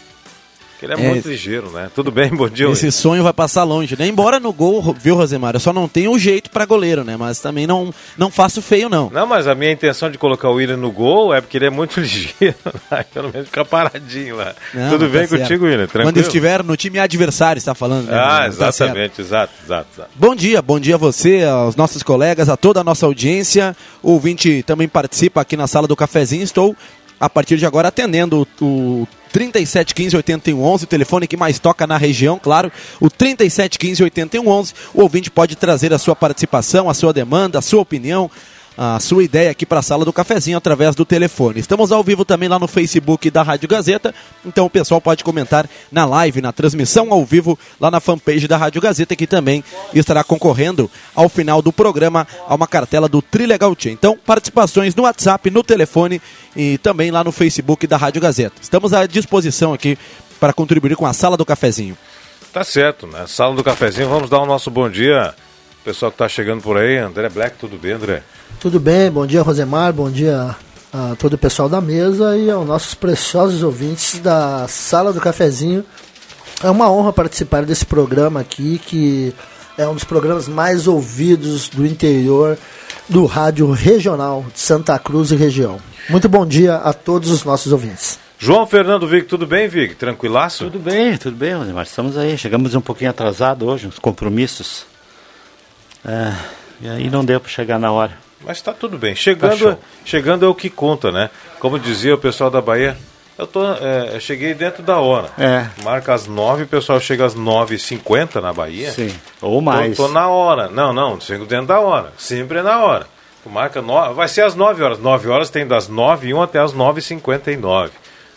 Ele é, é, muito ligeiro, né? Tudo bem, bom dia. Esse sonho vai passar longe, né? Embora no gol, viu, Rosemar? Eu só não tenho o jeito para goleiro, né? Mas também não, não faço feio, não. Não, mas a minha intenção de colocar o William no gol é porque ele é muito ligeiro, né? pelo menos ficar paradinho lá. Não, Tudo bem tá contigo, William? Tranquilo? Quando estiver no time adversário, está falando. Né? Ah, tá exatamente, tá exato, exato, exato. Bom dia, bom dia a você, aos nossos colegas, a toda a nossa audiência. O ouvinte também participa aqui na sala do cafezinho. Estou, a partir de agora, atendendo o 3715 8111, o telefone que mais toca na região, claro, o 3715 8111. O ouvinte pode trazer a sua participação, a sua demanda, a sua opinião, a sua ideia aqui para a sala do cafezinho através do telefone. Estamos ao vivo também lá no Facebook da Rádio Gazeta, então o pessoal pode comentar na live, na transmissão ao vivo lá na fanpage da Rádio Gazeta, que também estará concorrendo ao final do programa a uma cartela do Trilegal Tia. Então, participações no WhatsApp, no telefone e também lá no Facebook da Rádio Gazeta. Estamos à disposição aqui para contribuir com a sala do cafezinho. Tá certo, né? Sala do cafezinho, vamos dar o nosso bom dia. Pessoal que está chegando por aí, André Black, tudo bem, André? Tudo bem, bom dia Rosemar, bom dia a todo o pessoal da mesa e aos nossos preciosos ouvintes da Sala do Cafezinho. É uma honra participar desse programa aqui, que é um dos programas mais ouvidos do interior do rádio regional de Santa Cruz e região. Muito bom dia a todos os nossos ouvintes. João Fernando Vic, tudo bem, Vic? Tranquilaço? Tudo bem, tudo bem, Rosemar. Estamos aí. Chegamos um pouquinho atrasado hoje, uns compromissos. É, e aí não deu para chegar na hora. Mas está tudo bem. Chegando, Tá chegando é o que conta, né? Como dizia o pessoal da Bahia, eu, tô, é, eu cheguei dentro da hora. É. Marca às 9, o pessoal chega às 9h50 na Bahia. Sim, ou mais. Tô na hora. Não, não, chego dentro da hora. Sempre é na hora. Tu marca no... Vai ser às 9 horas. 9 horas tem das 9 e 1 até as 9h59.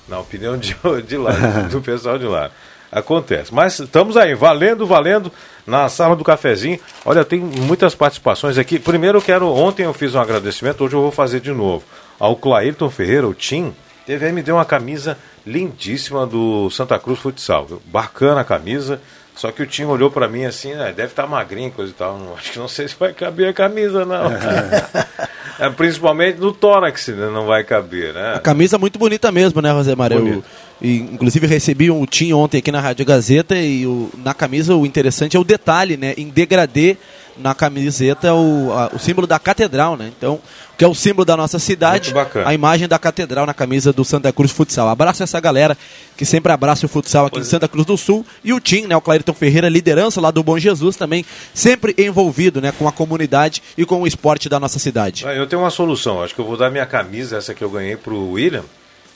Na opinião de, de lá, do pessoal de lá. Acontece. Mas estamos aí, valendo, valendo, na sala do cafezinho. Olha, tem muitas participações aqui. Primeiro eu quero, ontem eu fiz um agradecimento, hoje eu vou fazer de novo. Ao Clairton Ferreira, o Tim, teve aí, me deu uma camisa lindíssima do Santa Cruz Futsal. Bacana a camisa. Só que o Tim olhou pra mim assim, né, deve estar magrinho, coisa e tal. Não- Acho que não sei se vai caber a camisa, não. É, principalmente no tórax, né, não vai caber, né? A camisa muito bonita mesmo, né, Rosemar? Eu, e, inclusive recebi um Tim ontem aqui na Rádio Gazeta e o- na camisa o interessante é o detalhe, né? Em degradê na camiseta o, a- o símbolo da catedral, né? Então, que é o símbolo da nossa cidade, a imagem da catedral na camisa do Santa Cruz Futsal. Abraço essa galera que sempre abraça o futsal aqui em Santa Cruz do Sul e o Tim, né, o Clairton Ferreira, liderança lá do Bom Jesus também, sempre envolvido, né, com a comunidade e com o esporte da nossa cidade. Ah, Eu tenho uma solução. Acho que eu vou dar minha camisa, essa que eu ganhei pro William.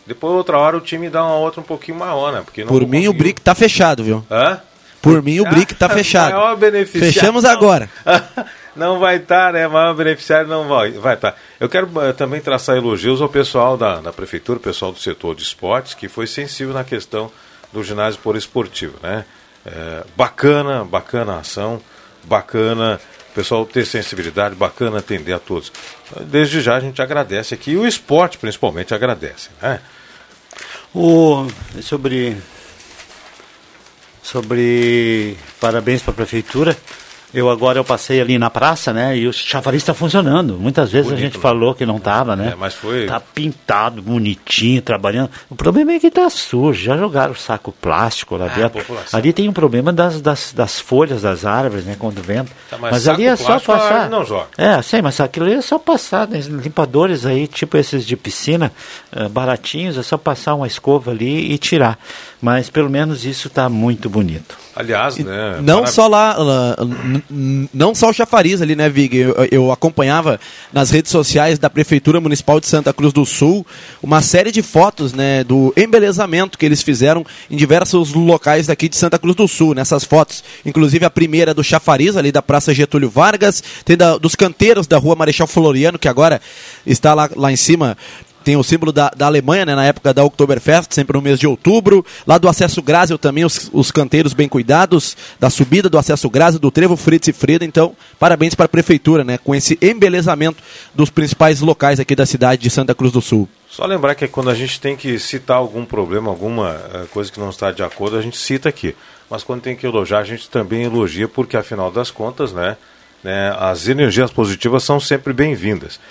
Depois, outra hora, o time dá uma outra um pouquinho maior, né? Porque Por mim o Brick tá fechado, viu? Hã? Por mim o Brick tá Ah, fechado. maior beneficiário. Fechamos Não. agora. não vai estar, né? Maior beneficiário não vai vai estar. Eu quero eh, também traçar elogios ao pessoal da, da prefeitura, o pessoal do setor de esportes, que foi sensível na questão do ginásio por esportivo, né? Eh, bacana, bacana a ação, bacana o pessoal ter sensibilidade, bacana atender a todos. Desde já a gente agradece aqui, e o esporte principalmente agradece, né? O, sobre, sobre parabéns para a prefeitura. Eu agora eu passei ali na praça, né? E o chafariz está funcionando. Muitas vezes a Bonito, gente né? falou que não estava, né? É, mas foi- Tá pintado, bonitinho, trabalhando. O problema é que tá sujo. Já jogaram saco plástico lá Ah, dentro. população. Ali tem um problema das, das, das folhas das árvores, né? Quando venta. Tá, mas mas ali é só a passar. árvore não joga. É, sei, mas aquilo ali é só passar, né? limpadores aí, tipo esses de piscina, eh, baratinhos, é só passar uma escova ali e tirar. Mas pelo menos isso está muito bonito. Aliás, né? Não só lá, lá, não só o chafariz ali, né, Vig? Eu, eu acompanhava nas redes sociais da Prefeitura Municipal de Santa Cruz do Sul uma série de fotos, né, do embelezamento que eles fizeram em diversos locais daqui de Santa Cruz do Sul. Nessas fotos, inclusive a primeira do chafariz ali da Praça Getúlio Vargas, tem da- dos canteiros da Rua Marechal Floriano, que agora está lá, lá em cima tem o símbolo da, da Alemanha, né, na época da Oktoberfest, sempre no mês de outubro. Lá do Acesso Grásio também, os, os canteiros bem cuidados, da subida do Acesso Grásio, do Trevo Fritz e Frida. Então, parabéns para a Prefeitura, né, com esse embelezamento dos principais locais aqui da cidade de Santa Cruz do Sul. Só lembrar que quando a gente tem que citar algum problema, alguma eh, coisa que não está de acordo, a gente cita aqui. Mas quando tem que elogiar, a gente também elogia, porque afinal das contas, né, né, as energias positivas são sempre bem-vindas.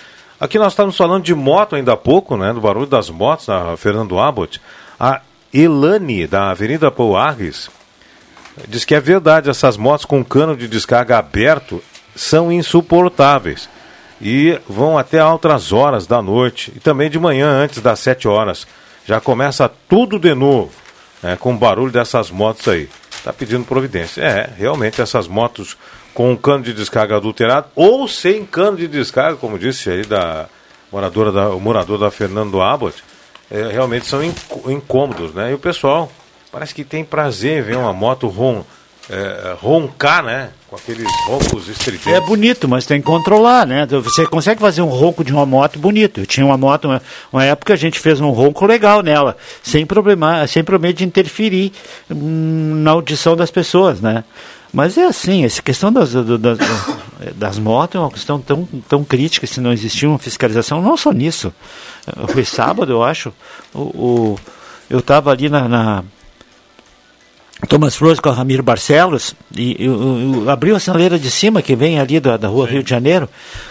Aqui nós estamos falando de moto ainda há pouco, né, do barulho das motos, na Fernando Abbott. A Elane, da Avenida Pouarres, diz que é verdade, essas motos com cano de descarga aberto são insuportáveis e vão até altas horas da noite e também de manhã antes das 7 horas. Já começa tudo de novo, né, com o barulho dessas motos aí. Está pedindo providência. É, realmente essas motos com cano de descarga adulterado ou sem cano de descarga, como disse aí da moradora da, o morador da Fernando Abbott, é, realmente são incô- incômodos, né? E o pessoal parece que tem prazer em ver uma moto ron, é, roncar, né? Com aqueles roncos estridentes. É bonito, mas tem que controlar, né? Você consegue fazer um ronco de uma moto bonito. Eu tinha uma moto, uma, uma época a gente fez um ronco legal nela, sem problema, sem problema de interferir hum, na audição das pessoas, né? Mas é assim, essa questão das, das, das motos é uma questão tão, tão crítica, se não existir uma fiscalização, não só nisso. Foi sábado, eu acho, o, o- eu estava ali na, na Thomas Flores com a Ramiro Barcelos e eu, eu- eu abri a sinaleira de cima que vem ali da, da rua Rio de Janeiro.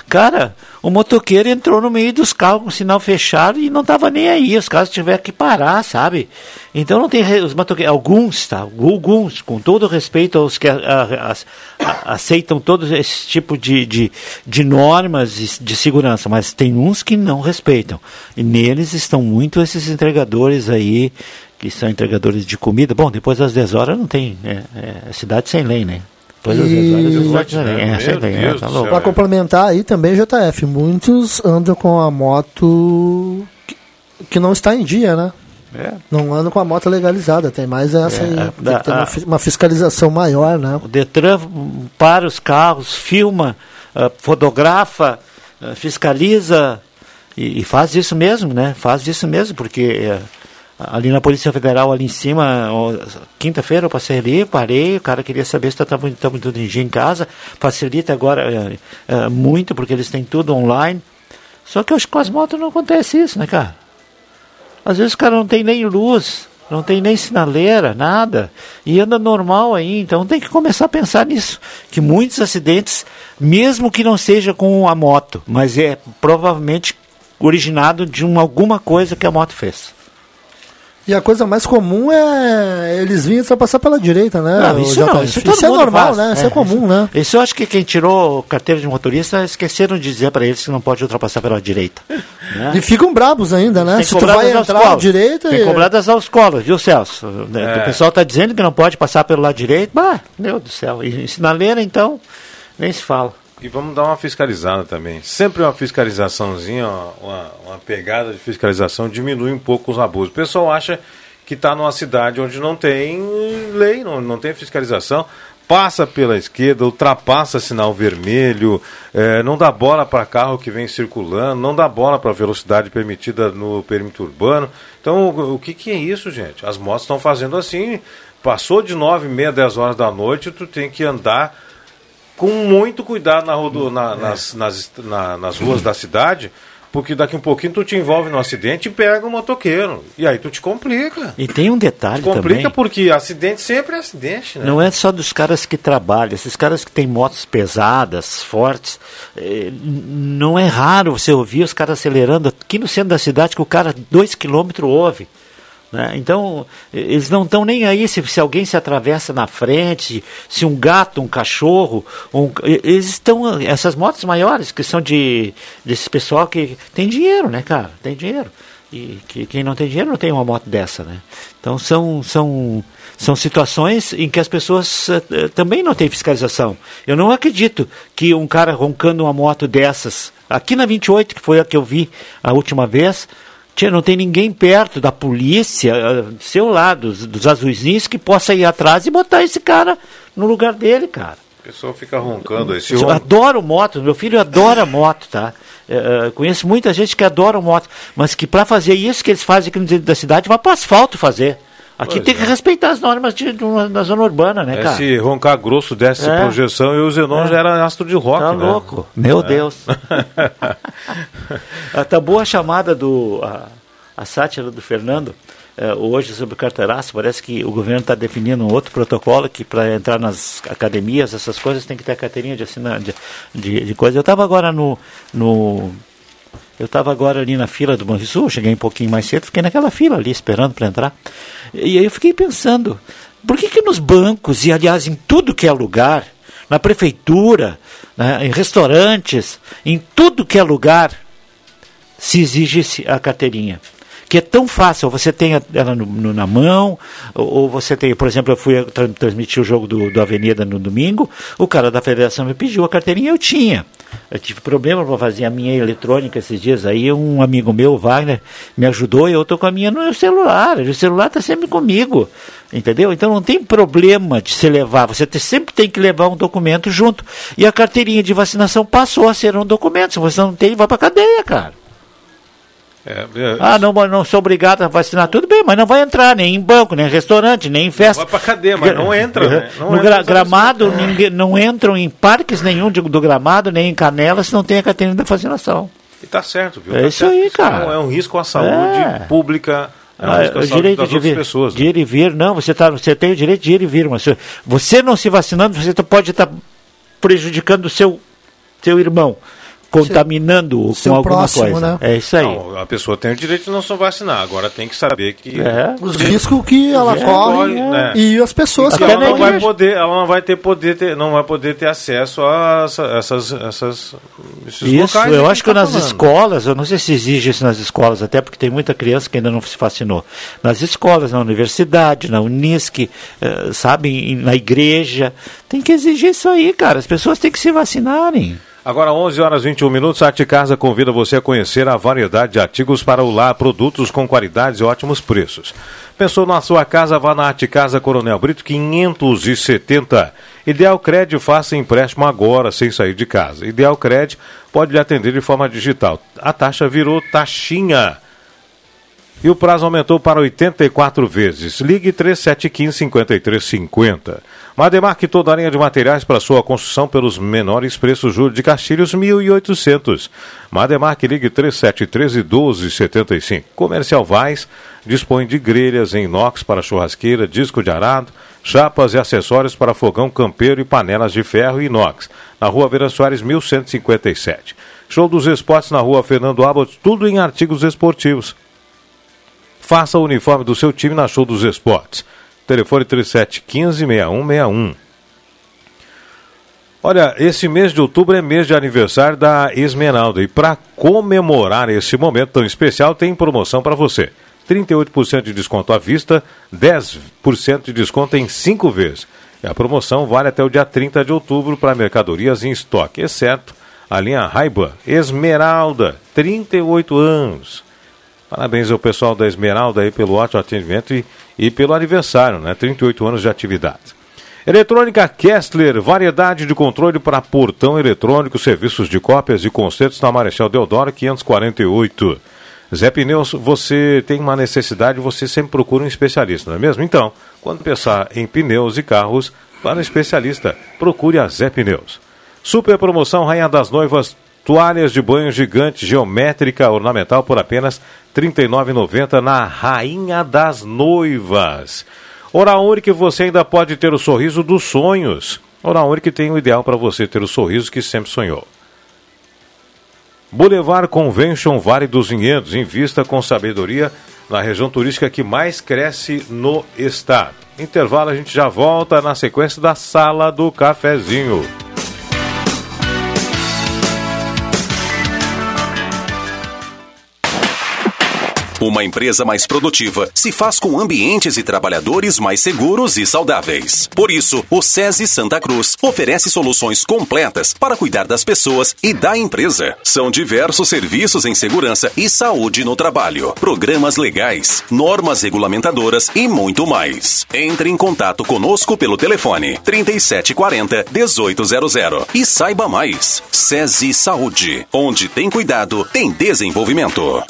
Cara, o motoqueiro entrou no meio dos carros com o sinal fechado e não estava nem aí. Os carros tiveram que parar, sabe? Então não tem re- os motoqueiros, alguns, tá? Alguns, com todo respeito aos que a- a- a- aceitam todo esse tipo de, de, de normas e de segurança, mas tem uns que não respeitam. E neles estão muito esses entregadores aí que são entregadores de comida. Bom, depois das 10 horas não tem. É, é cidade sem lei, né? Pois E- é, várias Meu slots também. É, sei bem, é, tá louco. Pra complementar aí também, JF, muitos andam com a moto que, que não está em dia, né? É. Não andam com a moto legalizada, tem mais essa É, aí. Tem que ter a- uma, uma fiscalização maior, né? O Detran para os carros, filma, ah, fotografa, ah, fiscaliza e, e faz isso mesmo, né? Faz isso mesmo, porque eh, ali na Polícia Federal, ali em cima, quinta-feira eu passei ali, parei, o cara queria saber se estava tudo em dia em casa, facilita agora eh, eh, muito, porque eles têm tudo online. Só que acho que com as motos não acontece isso, né, cara? Às vezes o cara não tem nem luz, não tem nem sinaleira, nada, e anda normal aí, então tem que começar a pensar nisso, que muitos acidentes, mesmo que não seja com a moto, mas é provavelmente originado de uma, alguma coisa que a moto fez. E a coisa mais comum é eles virem só passar pela direita, né? Não, isso não, isso todo é mundo normal, faz. né? Isso é, É, comum, né? Isso eu acho que quem tirou carteira de motorista esqueceram de dizer para eles que não pode ultrapassar pela direita. né? E ficam brabos ainda, né? Tem Se tu vai entrar colos. direita... Tem e- cobradas aos colos, viu, Celso? Né, É. O pessoal está dizendo que não pode passar pelo lado direito. Bah, meu Deus do céu. E sinaleira, então, nem se fala. E vamos dar uma fiscalizada também. Sempre uma fiscalizaçãozinha, uma, uma pegada de fiscalização diminui um pouco os abusos. O pessoal acha que está numa cidade onde não tem lei, não, não tem fiscalização. Passa pela esquerda, ultrapassa sinal vermelho, eh, não dá bola para carro que vem circulando, não dá bola para velocidade permitida no perímetro urbano. Então, o, o que, que é isso, gente? As motos estão fazendo assim. Passou de 9 e meia, 10 horas da noite, tu tem que andar com muito cuidado na rodo, na- nas, nas, na- nas ruas da cidade, porque daqui um pouquinho tu te envolve no acidente e pega o motoqueiro. E aí tu te complica. E tem um detalhe Complica também. porque acidente sempre é acidente, né? Não é só dos caras que trabalham, esses caras que têm motos pesadas, fortes. eh, não é raro você ouvir os caras acelerando aqui no centro da cidade que o cara dois quilômetros ouve. Né? Então, eles não estão nem aí se, se alguém se atravessa na frente, se um gato, um cachorro. Um, eles estão. Essas motos maiores, que são de desse pessoal que tem dinheiro, né, cara? Tem dinheiro. E que, quem não tem dinheiro não tem uma moto dessa, né? Então são, são, são situações em que as pessoas eh, também não têm fiscalização. Eu não acredito que um cara roncando uma moto dessas, aqui na 28, que foi a que eu vi a última vez, tinha, não tem ninguém perto da polícia, eh, seu lado, dos, dos azuizinhos, que possa ir atrás e botar esse cara no lugar dele, cara. O pessoal fica roncando. Esse Eu adoro moto, meu filho adora moto, tá? É, conheço muita gente que adora moto, mas que para fazer isso que eles fazem aqui no centro da cidade, vai para asfalto fazer. Aqui Pois tem que respeitar as normas de, de- da zona urbana, né, cara? Esse roncar grosso desse É. projeção e o Zenon É. já era astro de rock, Tá né? louco. Meu É. Deus. Ah, tá boa a chamada do. A, a sátira do Fernando. eh, hoje sobre o carteiraço, parece que o governo está definindo um outro protocolo que para entrar nas academias, essas coisas, tem que ter a carteirinha de assinar de, de, de coisa. Eu estava agora no. no eu estava agora ali na fila do Banrisul, cheguei um pouquinho mais cedo, fiquei naquela fila ali esperando para entrar. E aí eu fiquei pensando, por que que nos bancos, e aliás em tudo que é lugar, na prefeitura, né, em restaurantes, em tudo que é lugar, se exige a carteirinha? Que é tão fácil, você tem ela no- no- na mão, ou, ou você tem, por exemplo, eu fui tra- transmitir o jogo do, do Avenida no domingo, o cara da federação me pediu a carteirinha, eu tinha. Eu tive problema para fazer a minha eletrônica esses dias aí, um amigo meu, Wagner, me ajudou e eu estou com a minha no celular. O celular está sempre comigo, entendeu? Então não tem problema de se levar, você sempre tem que levar um documento junto. E a carteirinha de vacinação passou a ser um documento, se você não tem, vai para cadeia, cara. É, é, Ah, não, não sou obrigado a vacinar, tudo bem, mas não vai entrar nem em banco, nem em restaurante, nem em festa. Vai pra cadeia, mas não entra, né? Não no entra gramado, ninguém, não entram em parques nenhum de- do gramado, nem em canela, se não tem a carteira da vacinação. E tá certo, viu? É Tá isso certo. aí, cara. É um risco à saúde É. pública, é Ah, o direito de, vir, pessoas. né? de ir e vir, não, você, tá, você tem o direito de ir e vir, mas você não se vacinando, você tá- pode estar prejudicando o seu, seu irmão, contaminando-o seu com alguma próximo, coisa. né? É isso aí. Não, a pessoa tem o direito de não se vacinar, agora tem que saber que É. Os riscos que ela É, corre né? e as pessoas que ela ela não vai poder, ela não vai ter poder ter, não vai poder ter acesso a essa- essas essas Esses Isso, locais eu que acho que tá nas falando. escolas, eu não sei se exige isso nas escolas, até porque tem muita criança que ainda não se vacinou. Nas escolas, na universidade, na Unisc, eh, sabe, na igreja, tem que exigir isso aí, cara. As pessoas têm que se vacinarem. Agora, 11 horas e 21 minutos, a Arte Casa convida você a conhecer a variedade de artigos para o lar, produtos com qualidades e ótimos preços. Pensou na sua casa? Vá na Arte Casa Coronel Brito 570. Ideal Cred, faça empréstimo agora, sem sair de casa. Ideal Cred pode lhe atender de forma digital. A taxa virou taxinha. E o prazo aumentou para 84 vezes. Ligue 3715-5350. Mademarque toda a linha de materiais para sua construção pelos menores preços. Júlio de Castilhos, 1.800. Mademarque, ligue 3713-1275. Comercial Vaz dispõe de grelhas em inox para churrasqueira, disco de arado, chapas e acessórios para fogão campeiro e panelas de ferro e inox. Na rua Vera Soares, 1157. Show dos Esportes na rua Fernando Abbott, tudo em artigos esportivos. Faça o uniforme do seu time na Show dos Esportes. Telefone 3715-6161. Olha, esse mês de outubro é mês de aniversário da Esmeralda. E para comemorar esse momento tão especial, tem promoção para você. 38% de desconto à vista, 10% de desconto em 5 vezes. E a promoção vale até o dia 30 de outubro para mercadorias em estoque, exceto a linha Raiba Esmeralda, 38 anos. Parabéns ao pessoal da Esmeralda aí pelo ótimo atendimento e, e pelo aniversário, né? 38 anos de atividade. Eletrônica Kessler, variedade de controle para portão eletrônico, serviços de cópias e concertos na Marechal Deodoro 548. Zé Pneus, você tem uma necessidade, você sempre procura um especialista, não é mesmo? Então, quando pensar em pneus e carros, para um especialista, procure a Zé Pneus. Super promoção Rainha das Noivas, toalhas de banho gigante geométrica ornamental por apenas R$ 39,90 na Rainha das Noivas. Oral Único, você ainda pode ter o sorriso dos sonhos. Oral Único tem o ideal para você ter o sorriso que sempre sonhou. Boulevard Convention Vale dos Vinhedos, invista com sabedoria na região turística que mais cresce no estado. Intervalo, a gente já volta na sequência da Sala do Cafezinho. Uma empresa mais produtiva se faz com ambientes e trabalhadores mais seguros e saudáveis. Por isso, o SESI Santa Cruz oferece soluções completas para cuidar das pessoas e da empresa. São diversos serviços em segurança e saúde no trabalho, programas legais, normas regulamentadoras e muito mais. Entre em contato conosco pelo telefone 3740 1800 e saiba mais. SESI Saúde, onde tem cuidado, tem desenvolvimento.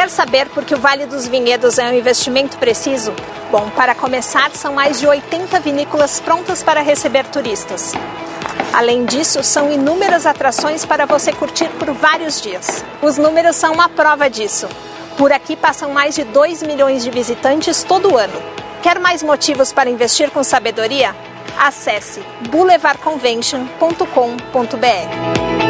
Quer saber por que o Vale dos Vinhedos é um investimento preciso? Bom, para começar, são mais de 80 vinícolas prontas para receber turistas. Além disso, são inúmeras atrações para você curtir por vários dias. Os números são uma prova disso. Por aqui passam mais de 2 milhões de visitantes todo ano. Quer mais motivos para investir com sabedoria? Acesse boulevardconvention.com.br.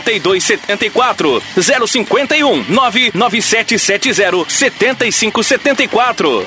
8274 051 99770 7574.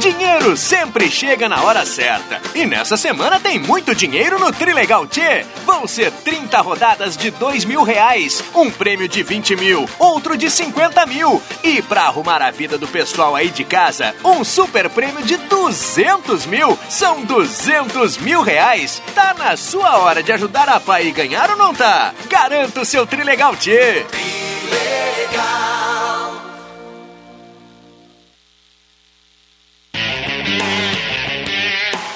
Dinheiro sempre chega na hora certa. E nessa semana tem muito dinheiro no Trilegal Tchê. Vão ser 30 rodadas de 2 mil reais, um prêmio de 20 mil, outro de 50 mil. E pra arrumar a vida do pessoal aí de casa, um super prêmio de 200 mil. São 200 mil reais. Tá na sua hora de ajudar a pai e ganhar ou não tá? Garanta o seu Trilegal Tchê.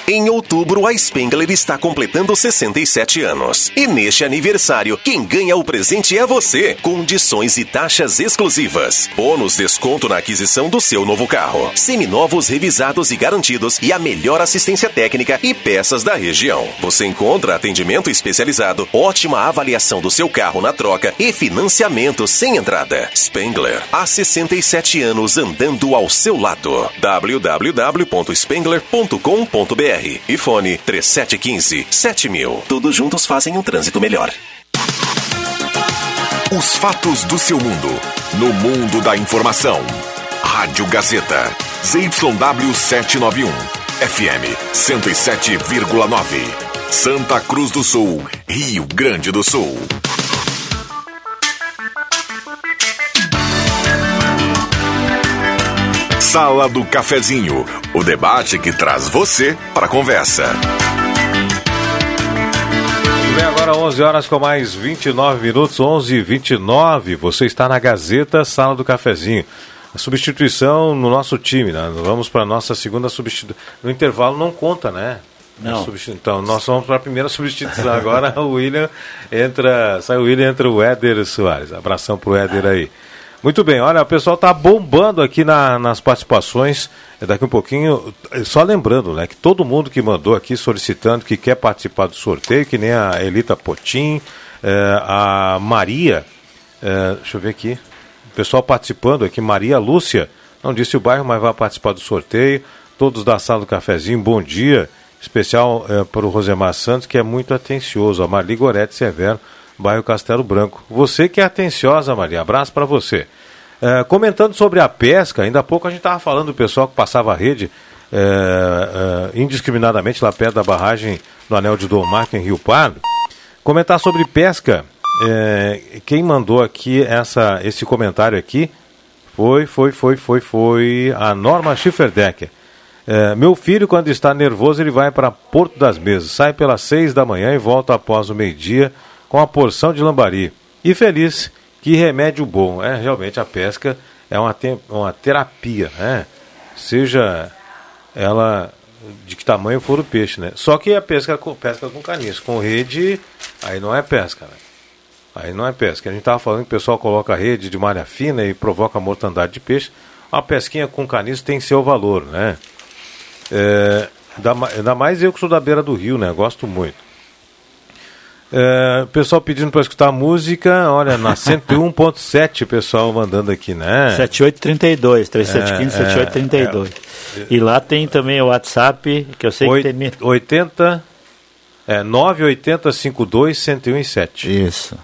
Em outubro, a Spengler está completando 67 anos. E neste aniversário, quem ganha o presente é você. Condições e taxas exclusivas. Bônus desconto na aquisição do seu novo carro. Seminovos revisados e garantidos e a melhor assistência técnica e peças da região. Você encontra atendimento especializado, ótima avaliação do seu carro na troca e financiamento sem entrada. Spengler, há 67 anos andando ao seu lado. www.spengler.com.br e fone 3715 7000. Todos juntos fazem um trânsito melhor. Os fatos do seu mundo. No mundo da informação. Rádio Gazeta. ZYW 791. FM 107,9. Santa Cruz do Sul. Rio Grande do Sul. Sala do Cafezinho. O debate que traz você para a conversa. Bem, agora 11 horas com mais 29 minutos, 11 e 29 Você está na Gazeta Sala do Cafezinho. A substituição no nosso time, né? Vamos para a nossa segunda substituição. No intervalo não conta, né? Não. Então, nós vamos para a primeira substituição. Agora o William entra, sai o William, entra o Éder Soares. Abração pro Éder aí. Muito bem, olha, o pessoal tá bombando aqui na, nas participações. Daqui um pouquinho, só lembrando, né, que todo mundo que mandou aqui solicitando que quer participar do sorteio, que nem a Elita Potim, eh, a Maria, eh, deixa eu ver aqui, o pessoal participando aqui, Maria Lúcia, não disse o bairro, mas vai participar do sorteio. Todos da sala do cafezinho, bom dia. Especial para o Rosemar Santos, que é muito atencioso. A Marli Gorete Severo, bairro Castelo Branco. Você que é atenciosa, Maria, abraço para você. É, comentando sobre a pesca, ainda há pouco a gente estava falando do pessoal que passava a rede é, é, indiscriminadamente lá perto da barragem do Anel de Domar, em Rio Pardo. Comentar sobre pesca, é, quem mandou aqui essa, esse comentário aqui foi, foi, foi, foi, foi a Norma Schifferdecker. É, meu filho, quando está nervoso, ele vai para Porto das Mesas, sai pelas seis da manhã e volta após o meio-dia com a porção de lambari. E feliz, que remédio bom. É, realmente a pesca é uma, te uma terapia, né? Seja ela de que tamanho for o peixe, né? Só que a pesca, pesca com caniço, com rede, aí não é pesca, né? Aí não é pesca. A gente estava falando que o pessoal coloca rede de malha fina e provoca mortandade de peixe. A pesquinha com caniço tem seu valor, né? É, ainda mais eu que sou da beira do rio, né? Gosto muito. É, pessoal pedindo para escutar música, olha, na 101.7 o pessoal mandando aqui, né? 7832, 3715 É, é, 7832. E lá tem também o WhatsApp, que eu sei Oi- que tem. 80 é 980 52 1017. Isso.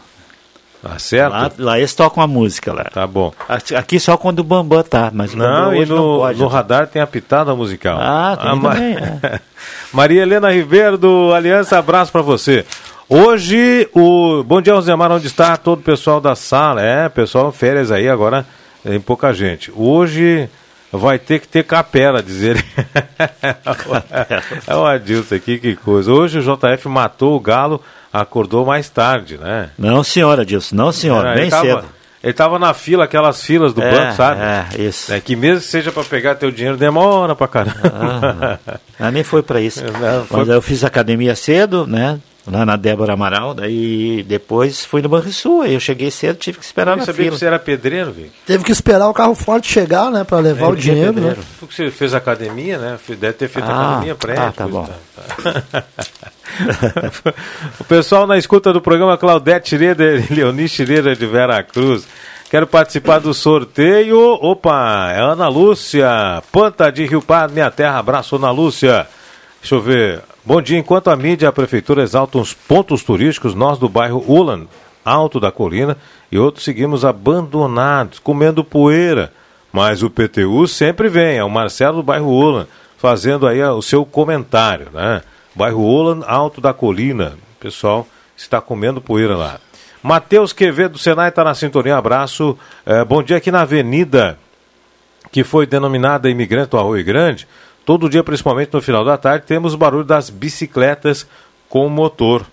Tá certo? Lá, lá eles tocam a música lá. Tá bom. Aqui só quando o Bambam tá, mas Não, e no, não pode. no radar tem a pitada musical. Ah, tem A Ma- também, é. Maria Helena Ribeiro do Aliança, abraço pra você. Hoje, o Bom Dia Rosemar, onde está todo o pessoal da sala? É, pessoal, férias aí, agora tem pouca gente. Hoje vai ter que ter capela, dizer. é o Adilson aqui, que coisa. Hoje o JF matou o Galo, acordou mais tarde, né? Não, senhora, Dilson, não, senhora, Era, bem ele tava- cedo. Ele tava na fila, aquelas filas do É, banco, sabe? é, isso. É que mesmo que seja para pegar teu dinheiro, demora pra caramba. Ah, nem foi para isso. Não, foi- Mas eu fiz academia cedo, né? Lá na Débora Amaral, daí depois fui no Banrisul, aí eu cheguei cedo, tive que esperar Eu na sabia fila. que você era pedreiro, Vic. Teve que esperar o carro forte chegar, né? Pra levar o dinheiro, né? Tu que você fez academia, né? Deve ter feito Ah, academia prévia. ah, tá bom. tal. o pessoal na escuta do programa Claudete Tireira e Leoni Tireira de Vera Cruz. Quero participar do sorteio. Opa, é Ana Lúcia, Panta de Rio Pardo, minha terra. Abraço, Ana Lúcia. Deixa eu ver. Bom dia. Enquanto a mídia e a prefeitura exaltam os pontos turísticos, nós do bairro Ulan, Alto da Colina, e outros seguimos abandonados, comendo poeira. Mas o PTU sempre vem, é o Marcelo do bairro Ulan, fazendo aí o seu comentário, né? Bairro Ulan, Alto da Colina. O pessoal está comendo poeira lá. Matheus Quevedo do Senai está na sintonia, abraço. Eh, bom dia aqui na Avenida que foi denominada Imigrante do Arroio Grande, todo dia, principalmente no final da tarde, temos o barulho das bicicletas com motor.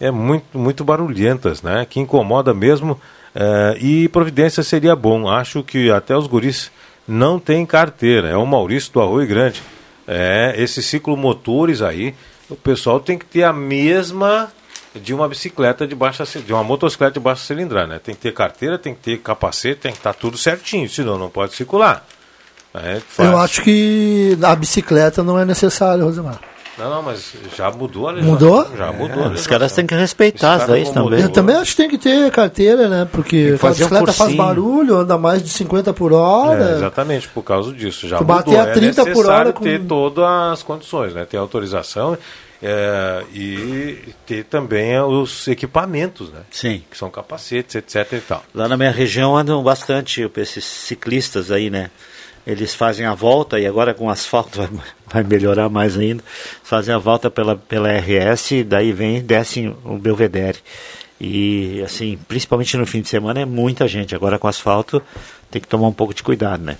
É muito, muito barulhentas, né? Que incomoda mesmo. eh, e providência seria bom. Acho que até os guris não têm carteira. É o Maurício do Arroio Grande. É, esses ciclomotores aí, o pessoal tem que ter a mesma de uma bicicleta de baixa de uma motocicleta de baixa cilindrada, né? Tem que ter carteira, tem que ter capacete, tem que estar tudo certinho, senão não pode circular. É, Eu acho que a bicicleta não é necessário, Rosemar. Não, não, mas já mudou a Mudou? legislação. Já mudou. a os caras têm que respeitar as leis também. Eu também acho que tem que ter carteira, né? Porque a fazer um bicicleta faz barulho, anda mais de 50 por hora. É, exatamente, por causa disso. Já Tu mudou. bater a 30 é por necessário hora com- ter todas as condições, né? Ter autorização é, e ter também os equipamentos, né? Sim. Que são capacetes, etc e tal. Lá na minha região andam bastante esses ciclistas aí, né? Eles fazem a volta e agora com asfalto vai, vai melhorar mais ainda. Fazem a volta pela, pela RS, daí vem descem o Belvedere. E assim, principalmente no fim de semana é muita gente. Agora com asfalto tem que tomar um pouco de cuidado, né?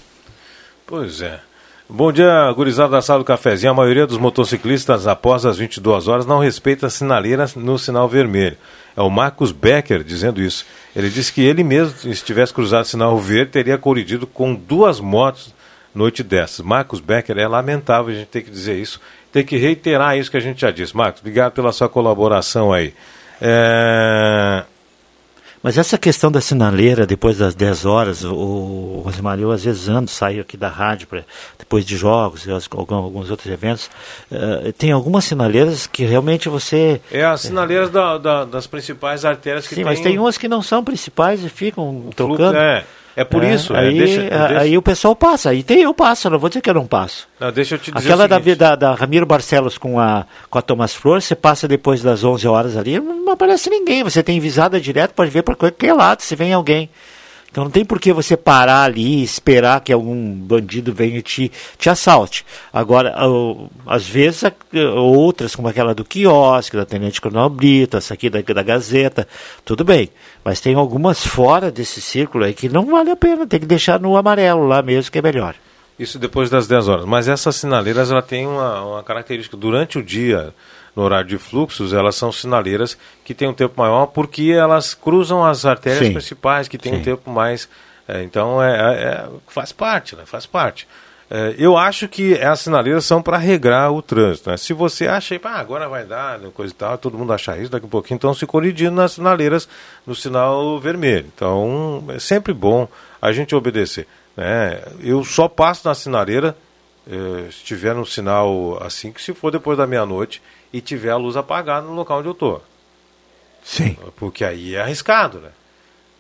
Pois é. Bom dia, gurizada da sala do cafezinho. A maioria dos motociclistas, após as 22 horas, não respeita as sinaleiras no sinal vermelho. É o Marcos Becker dizendo isso. Ele disse que ele mesmo, se tivesse cruzado o sinal verde, teria colidido com duas motos noite dessas. Marcos Becker, é lamentável a gente ter que dizer isso. Tem que reiterar isso que a gente já disse. Marcos, obrigado pela sua colaboração aí. É... Mas essa questão da sinaleira, depois das 10 horas, o, o Rosemar, eu às vezes ando, saio aqui da rádio pra, depois de jogos, alguns outros eventos, eh, tem algumas sinaleiras que realmente você... É as sinaleiras da- da- das principais artérias que Sim, mas tem umas que não são principais e ficam tocando. é. É por isso, é, Aí, deixa- a- deixa- aí o pessoal passa, aí tem eu passo, não vou dizer que eu não passo. Não, deixa eu te dizer Aquela da, da, da Ramiro Barcelos com a, com a Thomas Flor, você passa depois das 11 horas ali, não aparece ninguém. Você tem visada direto, pode ver para qualquer lado se vem alguém. Então não tem por que você parar ali e esperar que algum bandido venha e te, te assalte. Agora, às vezes, outras, como aquela do quiosque, da Tenente Coronel Brito, essa aqui da, da Gazeta, tudo bem. Mas tem algumas fora desse círculo aí que não vale a pena, tem que deixar no amarelo lá mesmo, que é melhor. Isso depois das 10 horas. Mas essas sinaleiras ela tem uma, uma característica. Durante o dia, no horário de fluxos, elas são sinaleiras que têm um tempo maior porque elas cruzam as artérias Sim. principais, que têm um Sim. tempo mais. é, então, é, é- é- faz parte, né? Faz parte. É, eu acho que as sinaleiras são para regrar o trânsito. Né? Se você acha, ah, agora vai dar, né, coisa e tal, todo mundo achar isso daqui a pouquinho, então se colidindo nas sinaleiras no sinal vermelho. Então, é sempre bom a gente obedecer. Né? Eu só passo na sinaleira eh, estiver num sinal assim, que se for depois da meia-noite e tiver a luz apagada no local onde eu estou. Sim. Porque aí é arriscado, né?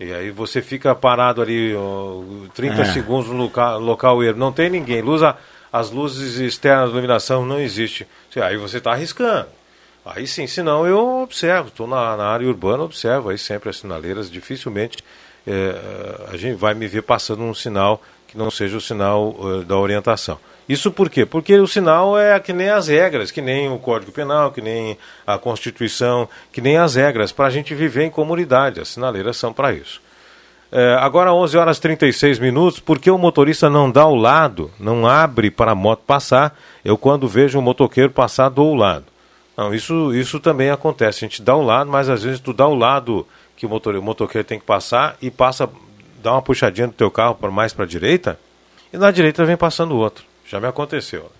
E aí você fica parado ali ó, 30 É. segundos no local, local ermo, não tem ninguém, luz, a- as luzes externas de iluminação não existe. Aí você está arriscando. Aí sim, senão eu observo, estou na, na área urbana, observo aí sempre as sinaleiras, dificilmente eh, a gente vai me ver passando um sinal que não seja o sinal eh, da orientação. Isso por quê? Porque o sinal é que nem as regras, que nem o Código Penal, que nem a Constituição, que nem as regras, para a gente viver em comunidade. As sinaleiras são para isso. É, agora 11 horas e 36 minutos, porque o motorista não dá o lado, não abre para a moto passar, eu quando vejo um motoqueiro passar dou o lado. Não, isso, isso também acontece, a gente dá o lado, mas às vezes tu dá o lado que o, motor, o motoqueiro tem que passar e passa, dá uma puxadinha do teu carro por mais para a direita, e na direita vem passando o outro. Já me aconteceu.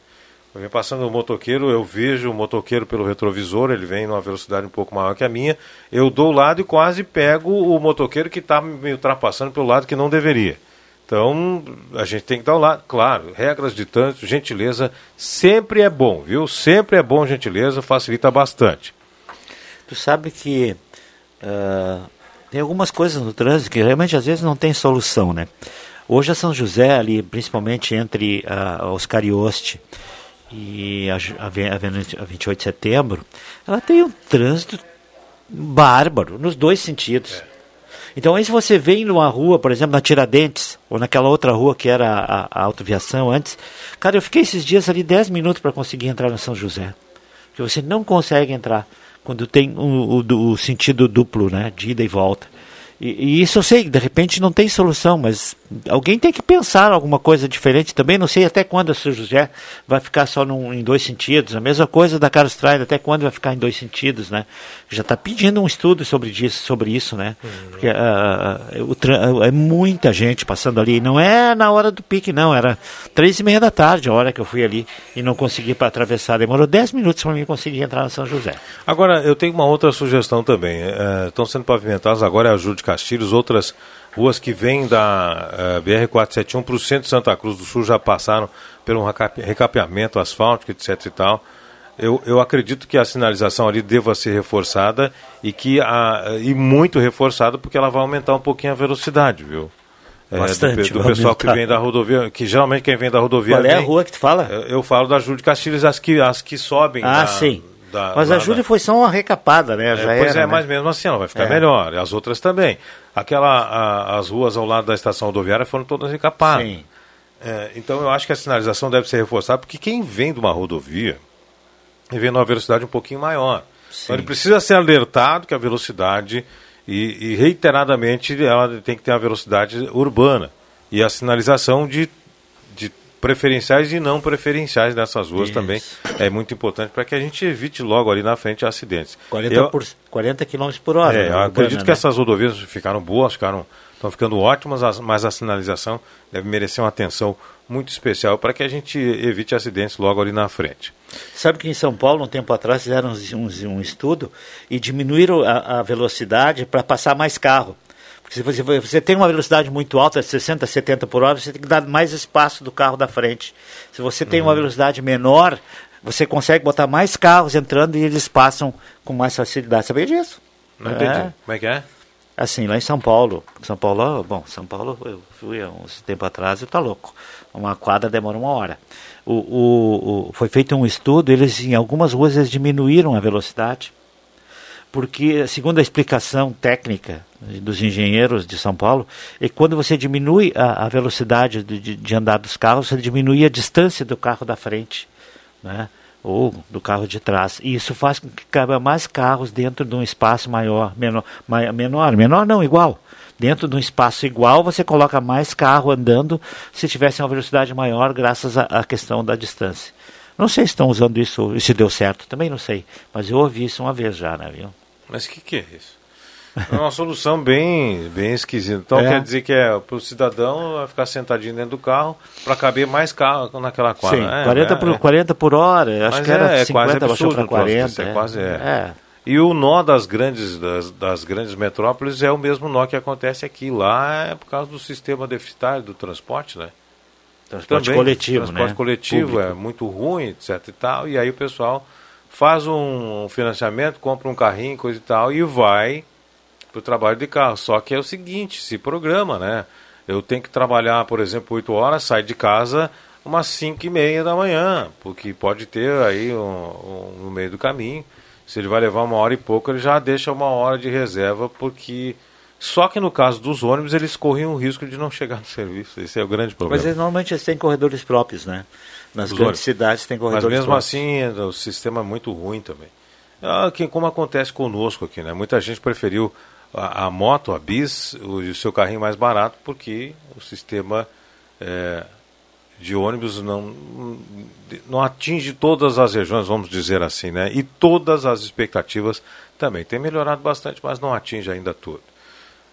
Vem passando o motoqueiro, eu vejo o motoqueiro pelo retrovisor, ele vem numa velocidade um pouco maior que a minha, eu dou o lado e quase pego o motoqueiro que está me ultrapassando pelo lado que não deveria. Então, a gente tem que dar o lado, claro, regras de trânsito, gentileza, sempre é bom, viu? Sempre é bom gentileza, facilita bastante. Tu sabe que ah, tem algumas coisas no trânsito que realmente às vezes não tem solução, né? Hoje a São José, ali, principalmente entre a Oscar Ioste e a, a, a Ven- a 28 de setembro, ela tem um trânsito bárbaro, nos dois sentidos. Então, aí se você vem numa rua, por exemplo, na Tiradentes, ou naquela outra rua que era a, a autoviação antes, cara, eu fiquei esses dias ali 10 minutos para conseguir entrar na São José. Porque você não consegue entrar quando tem o, o o sentido duplo, né? De ida e volta. E, e isso eu sei, de repente não tem solução, mas alguém tem que pensar alguma coisa diferente também. Não sei até quando a São José vai ficar só num, em dois sentidos. A mesma coisa da Carlos Trail, até quando vai ficar em dois sentidos, né? Já está pedindo um estudo sobre, disso, sobre isso, né? Porque ah, ah, o é muita gente passando ali. Não é na hora do pique, não. Era três e meia da tarde a hora que eu fui ali e não consegui para atravessar. Demorou dez minutos para mim conseguir entrar na São José. Agora, eu tenho uma outra sugestão também. É, estão sendo pavimentadas agora é a Júlio de Castilhos, outras ruas que vêm da eh, BR-471 para o centro de Santa Cruz do Sul já passaram um recape- recapeamento asfáltico, etc e tal. Eu, eu acredito que a sinalização ali deva ser reforçada e que a, e muito reforçada porque ela vai aumentar um pouquinho a velocidade, viu? É, Bastante, do, do vai pessoal que aumentar. vem da rodovia, que geralmente quem vem da rodovia Qual é a vem- rua que tu fala? Eu, eu falo da Júlio de Castilhos, as que, as que sobem. Ah, da- sim. da- Mas a da- Júlia foi só uma recapada, né? é, Já pois era, é, né? mas mesmo assim ela vai ficar É. melhor. As outras também. Aquela, a- as ruas ao lado da estação rodoviária foram todas recapadas. Sim. É, então eu acho que a sinalização deve ser reforçada, porque quem vem de uma rodovia, ele vem numa velocidade um pouquinho maior. Então ele precisa ser alertado que a velocidade, e, e reiteradamente, ela tem que ter a velocidade urbana. E a sinalização de, de preferenciais e não preferenciais nessas ruas Isso. também é muito importante para que a gente evite logo ali na frente acidentes. 40, Eu- por, 40 km por hora. é, né, eu urbana, acredito que né? essas rodovias ficaram boas, ficaram, estão ficando ótimas, as- mas a sinalização deve merecer uma atenção muito especial para que a gente evite acidentes logo ali na frente. Sabe que em São Paulo, um tempo atrás, fizeram uns- um, estudo e diminuíram a, a velocidade para passar mais carro. Porque se você, você tem uma velocidade muito alta, 60, 70 por hora, você tem que dar mais espaço do carro da frente. Se você tem Uhum. uma velocidade menor, você consegue botar mais carros entrando e eles passam com mais facilidade. Sabia disso? Não É. entendi. Como é que é? Assim, lá em São Paulo. São Paulo, bom, São Paulo eu fui há uns tempo atrás e tá louco. Uma quadra demora uma hora. O, o, o- foi feito um estudo, eles em algumas ruas eles diminuíram a velocidade, porque, segundo a explicação técnica dos engenheiros de São Paulo, é quando você diminui a, a velocidade de, de- andar dos carros, você diminui a distância do carro da frente. Né? ou do carro de trás. E isso faz com que cabe mais carros dentro de um espaço maior, menor, menor, menor não, igual. Dentro de um espaço igual, você coloca mais carro andando se tivesse uma velocidade maior, graças à questão da distância. Não sei se estão usando isso, e se deu certo, também não sei. Mas eu ouvi isso uma vez já, né, viu? Mas o que, que é isso? É uma solução bem, bem esquisita. Então É. quer dizer que é para o cidadão vai ficar sentadinho dentro do carro para caber mais carro naquela quadra. Sim, É, 40, é, por, é. 40 por hora, acho Mas que era é, é 50, quase baixou absurdo para o troço 40. desse, é é. quase, é. E o nó das grandes, das, das grandes metrópoles é o mesmo nó que acontece aqui. Lá é por causa do sistema deficitário do transporte, né? Transporte também, coletivo, transporte né? coletivo Público. é muito ruim, etc e tal, e aí o pessoal faz um financiamento, compra um carrinho, coisa e tal, e vai para o trabalho de carro. Só que é o seguinte, se programa, né? Eu tenho que trabalhar, por exemplo, 8 horas, sair de casa umas 5 e meia da manhã, porque pode ter aí um, um- no meio do caminho. Se ele vai levar uma hora e pouco, ele já deixa uma hora de reserva, porque só que no caso dos ônibus eles corriam o risco de não chegar no serviço. Esse é o grande problema. Mas eles, normalmente eles têm corredores próprios, né? Nas Os grandes ônibus. cidades tem Mas corredores mesmo próprios. assim, o sistema é muito ruim também. Ah, que, como acontece conosco aqui, né? Muita gente preferiu a, a moto, a bis, o, o seu carrinho mais barato, porque o sistema é, de ônibus não, não atinge todas as regiões, vamos dizer assim, né? E todas as expectativas também. Tem melhorado bastante, mas não atinge ainda tudo.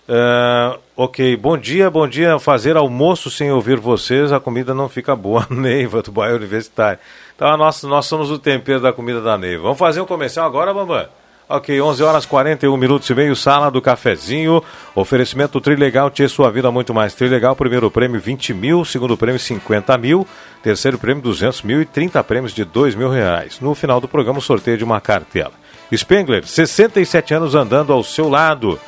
Ah, ok, bom dia, bom dia. Fazer almoço sem ouvir vocês, a comida não fica boa. Neiva, do bairro Universitário. Então, nós, nós somos o tempero da comida da Neiva. Vamos fazer um comercial agora, Bambam? Ok, 11 horas 41 minutos e meio, sala do cafezinho. Oferecimento Trilegal, Tia Sua Vida Muito Mais. Trilegal, primeiro prêmio 20 mil, segundo prêmio 50 mil, terceiro prêmio 200 mil e 30 prêmios de 2 mil reais. No final do programa, sorteio de uma cartela. Spengler, 67 anos andando ao seu lado.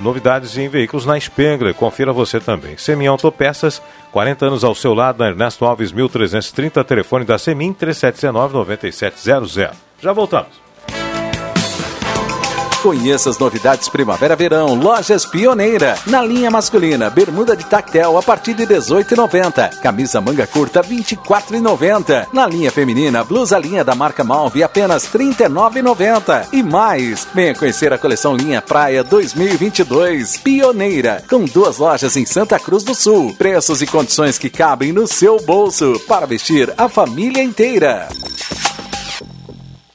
Novidades em veículos na Spengler, confira você também. Semin Autopeças, 40 anos ao seu lado, na Ernesto Alves 1330, telefone da Semin 3719-9700. Já voltamos. Conheça as novidades Primavera-Verão, Lojas Pioneira. Na linha masculina, bermuda de tactel a partir de 18,90. Camisa manga curta 24,90. Na linha feminina, blusa linha da marca Malve apenas 39,90. E mais, venha conhecer a coleção Linha Praia 2022. Pioneira, com duas lojas em Santa Cruz do Sul. Preços e condições que cabem no seu bolso para vestir a família inteira.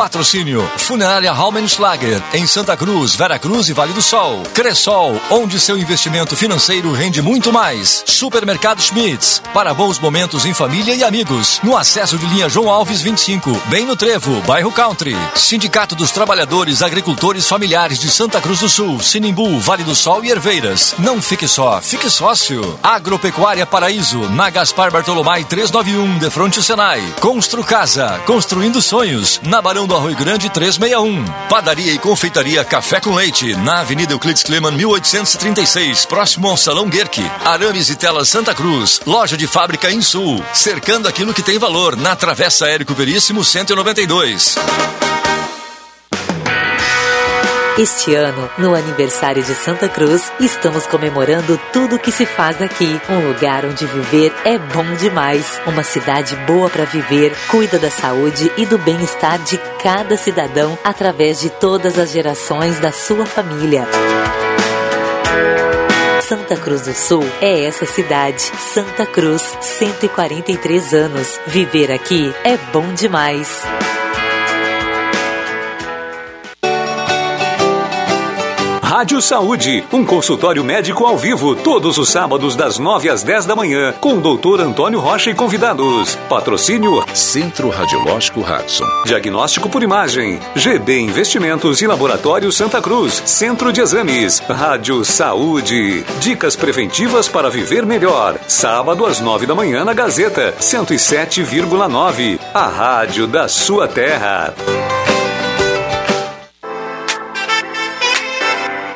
Patrocínio Funerária Raumenschlager em Santa Cruz, Vera Cruz e Vale do Sol. Cressol, onde seu investimento financeiro rende muito mais. Supermercado Schmitz, para bons momentos em família e amigos. No acesso de linha João Alves 25, bem no Trevo, bairro Country. Sindicato dos Trabalhadores Agricultores Familiares de Santa Cruz do Sul, Sinimbu, Vale do Sol e Herveiras. Não fique só, fique sócio. Agropecuária Paraíso, na Gaspar Bartolomai 391, de fronte Senai. Constru Casa, construindo sonhos, na Barão Arroio Grande 361. Padaria e confeitaria Café com Leite, na Avenida Euclides Kleman 1836, próximo ao Salão Guerque. Arames e Telas Santa Cruz, loja de fábrica em Sul, cercando aquilo que tem valor, na Travessa Érico Veríssimo 192. Este ano, no aniversário de Santa Cruz, estamos comemorando tudo que se faz daqui. Um lugar onde viver é bom demais. Uma cidade boa para viver, cuida da saúde e do bem-estar de cada cidadão através de todas as gerações da sua família. Santa Cruz do Sul é essa cidade. Santa Cruz, 143 anos. Viver aqui é bom demais. Rádio Saúde, um consultório médico ao vivo, todos os sábados das 9 às 10 da manhã, com o doutor Antônio Rocha e convidados. Patrocínio Centro Radiológico Hudson. Diagnóstico por imagem, GB Investimentos e Laboratório Santa Cruz, Centro de Exames, Rádio Saúde. Dicas preventivas para viver melhor. Sábado às 9 da manhã na Gazeta, 107,9. A rádio da sua terra.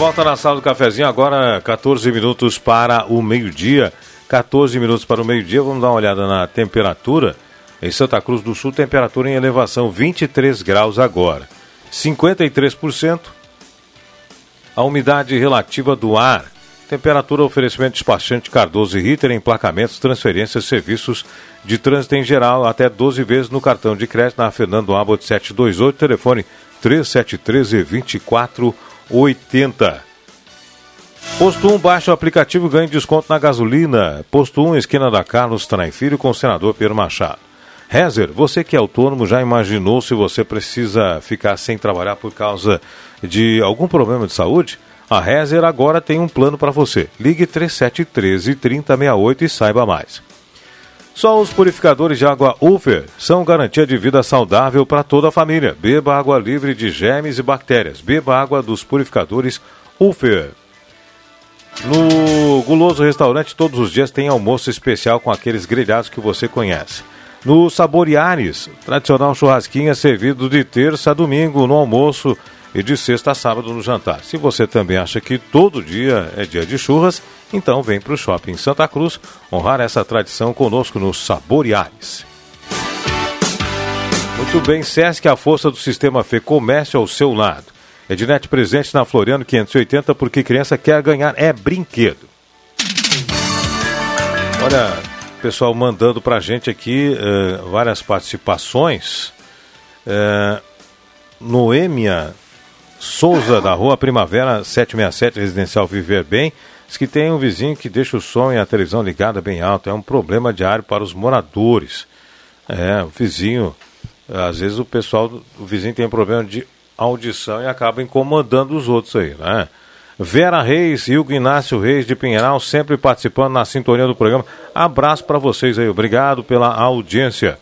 Volta na sala do cafezinho, agora 14 minutos para o meio-dia. 14 minutos para o meio-dia, vamos dar uma olhada na temperatura. Em Santa Cruz do Sul, temperatura em elevação 23 graus agora. 53% a umidade relativa do ar. Temperatura, oferecimento despachante Cardoso e Ritter, emplacamentos, transferências, serviços de trânsito em geral, até 12 vezes no cartão de crédito na Fernando Abbott 728, telefone 3713 2480. Posto 1, baixa o aplicativo e ganhe desconto na gasolina. Posto 1, esquina da Carlos Traem com o senador Pedro Machado. Rezer, você que é autônomo, já imaginou se você precisa ficar sem trabalhar por causa de algum problema de saúde? A Rezer agora tem um plano para você. Ligue 3713 3068 e saiba mais. Só os purificadores de água Ufer são garantia de vida saudável para toda a família. Beba água livre de germes e bactérias. Beba água dos purificadores Ufer. No Guloso Restaurante, todos os dias tem almoço especial com aqueles grelhados que você conhece. No Saboreares, tradicional churrasquinho é servido de terça a domingo no almoço e de sexta a sábado no jantar. Se você também acha que todo dia é dia de churras, então vem para o Shopping Santa Cruz honrar essa tradição conosco no Saboreares. Muito bem, Sesc, a força do sistema Fê, comércio ao seu lado. Ednet presente na Floriano 580, porque criança quer ganhar é brinquedo. Olha, pessoal mandando pra gente aqui uh, várias participações. Uh, Noêmia Souza, da Rua Primavera 767, Residencial Viver Bem, diz que tem um vizinho que deixa o som e a televisão ligada bem alto. É um problema diário para os moradores. É, o vizinho, às vezes o pessoal, o vizinho tem problema de audição e acaba incomodando os outros aí, né? Vera Reis e Hugo Inácio Reis de Pinheiral, sempre participando na sintonia do programa. Abraço para vocês aí, obrigado pela audiência.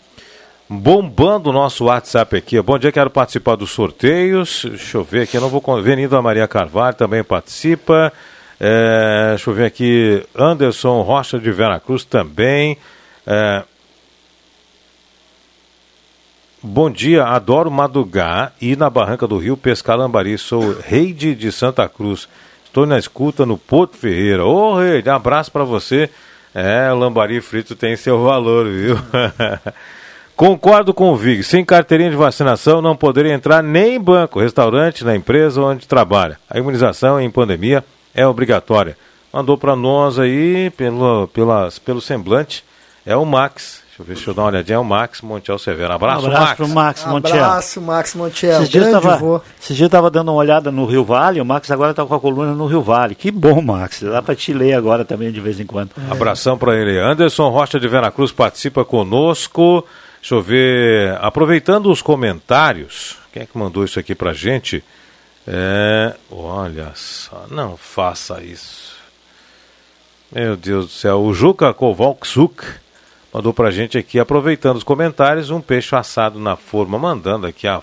Bombando o nosso WhatsApp aqui. Bom dia, quero participar dos sorteios. Deixa eu ver aqui, eu não vou. Avenida Maria Carvalho também participa. É, deixa eu ver aqui. Anderson Rocha de Veracruz também. É, Bom dia, adoro madrugar e na Barranca do Rio pescar lambari. Sou rei de, Santa Cruz. Estou na escuta no Porto Ferreira. Ô, oh, rei, abraço para você. É, lambari frito tem seu valor, viu? Concordo com o Vig. Sem carteirinha de vacinação não poderia entrar nem em banco, restaurante, na empresa onde trabalha. A imunização em pandemia é obrigatória. Mandou para nós aí, pelo, pela, pelo semblante, é o Max. Deixa eu ver, deixa eu dar uma olhadinha. É o Max Montiel Severo. Abraço, um abraço Max. pro Max Montiel. Abraço, Max Montiel. Esses dias, Grande tava, vô. esses dias eu tava dando uma olhada no Rio Vale, o Max agora tá com a coluna no Rio Vale. Que bom, Max. Dá para te ler agora também de vez em quando. Abração para ele. Anderson Rocha de Veracruz participa conosco. Deixa eu ver. Aproveitando os comentários, quem é que mandou isso aqui pra gente? É, olha só, não faça isso. Meu Deus do céu. O Juca Kovalksuk mandou pra gente aqui, aproveitando os comentários, um peixe assado na forma, mandando aqui a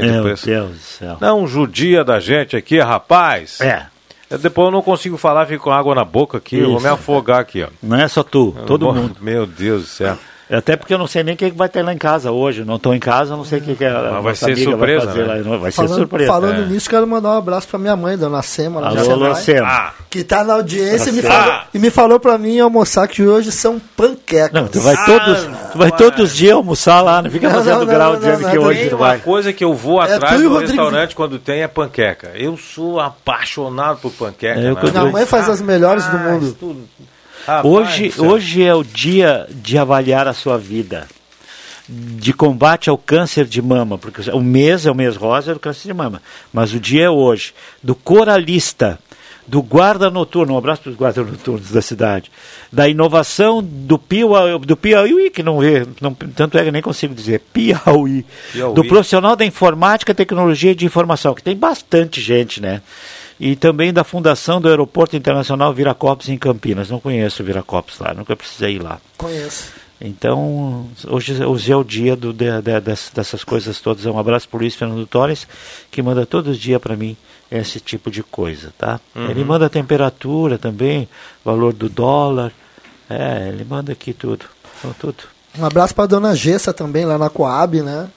de Meu preço. Deus do céu. Não judia da gente aqui, rapaz. É. Eu Depois eu não consigo falar, fico com água na boca aqui, eu vou Isso. me afogar aqui, ó. Não é só tu, todo Bom, mundo. Meu Deus do céu. Até porque eu não sei nem o que vai ter lá em casa hoje. Não estou em casa, não sei o que, que a vai nossa ser amiga surpresa, vai fazer né? lá. Vai ser Falando, surpresa. falando É. nisso, quero mandar um abraço pra minha mãe, dona Sema, lá Alô, Senai, Lucema. Ah, que tá na audiência e me, Lucema. falou, e me falou pra mim almoçar que hoje são panquecas. Não, tu vai todos, tu vai todos os dias almoçar lá, não fica Não, fazendo não, grau não, dizendo não, que não, hoje tu Uma vai. coisa que eu vou É atrás do Rodrigo. restaurante quando tem é panqueca. Eu sou apaixonado por panqueca. É, né? Minha mãe faz as melhores do mundo. Hoje, hoje é o dia de avaliar a sua vida. De combate ao câncer de mama, porque o mês é o mês rosa do câncer de mama, mas o dia é hoje. Do coralista, do guarda noturno, um abraço para os guardas noturnos da cidade, da inovação do Piauí, do Piauí que não vê, não, tanto é que nem consigo dizer, Piauí, Piauí. do profissional da informática, tecnologia e de informação, que tem bastante gente, né? E também da fundação do Aeroporto Internacional Viracopos em Campinas. Não conheço o Viracopos lá, nunca precisei ir lá. Conheço. Então, hoje, hoje é o dia do, de, de, dessas coisas todas. Um abraço para o Luiz Fernando Torres, que manda todos os dias para mim esse tipo de coisa, tá? Uhum. Ele manda a temperatura também, valor do dólar. É, ele manda aqui tudo. Então, tudo. Um abraço para dona Gessa também, lá na Coab, né?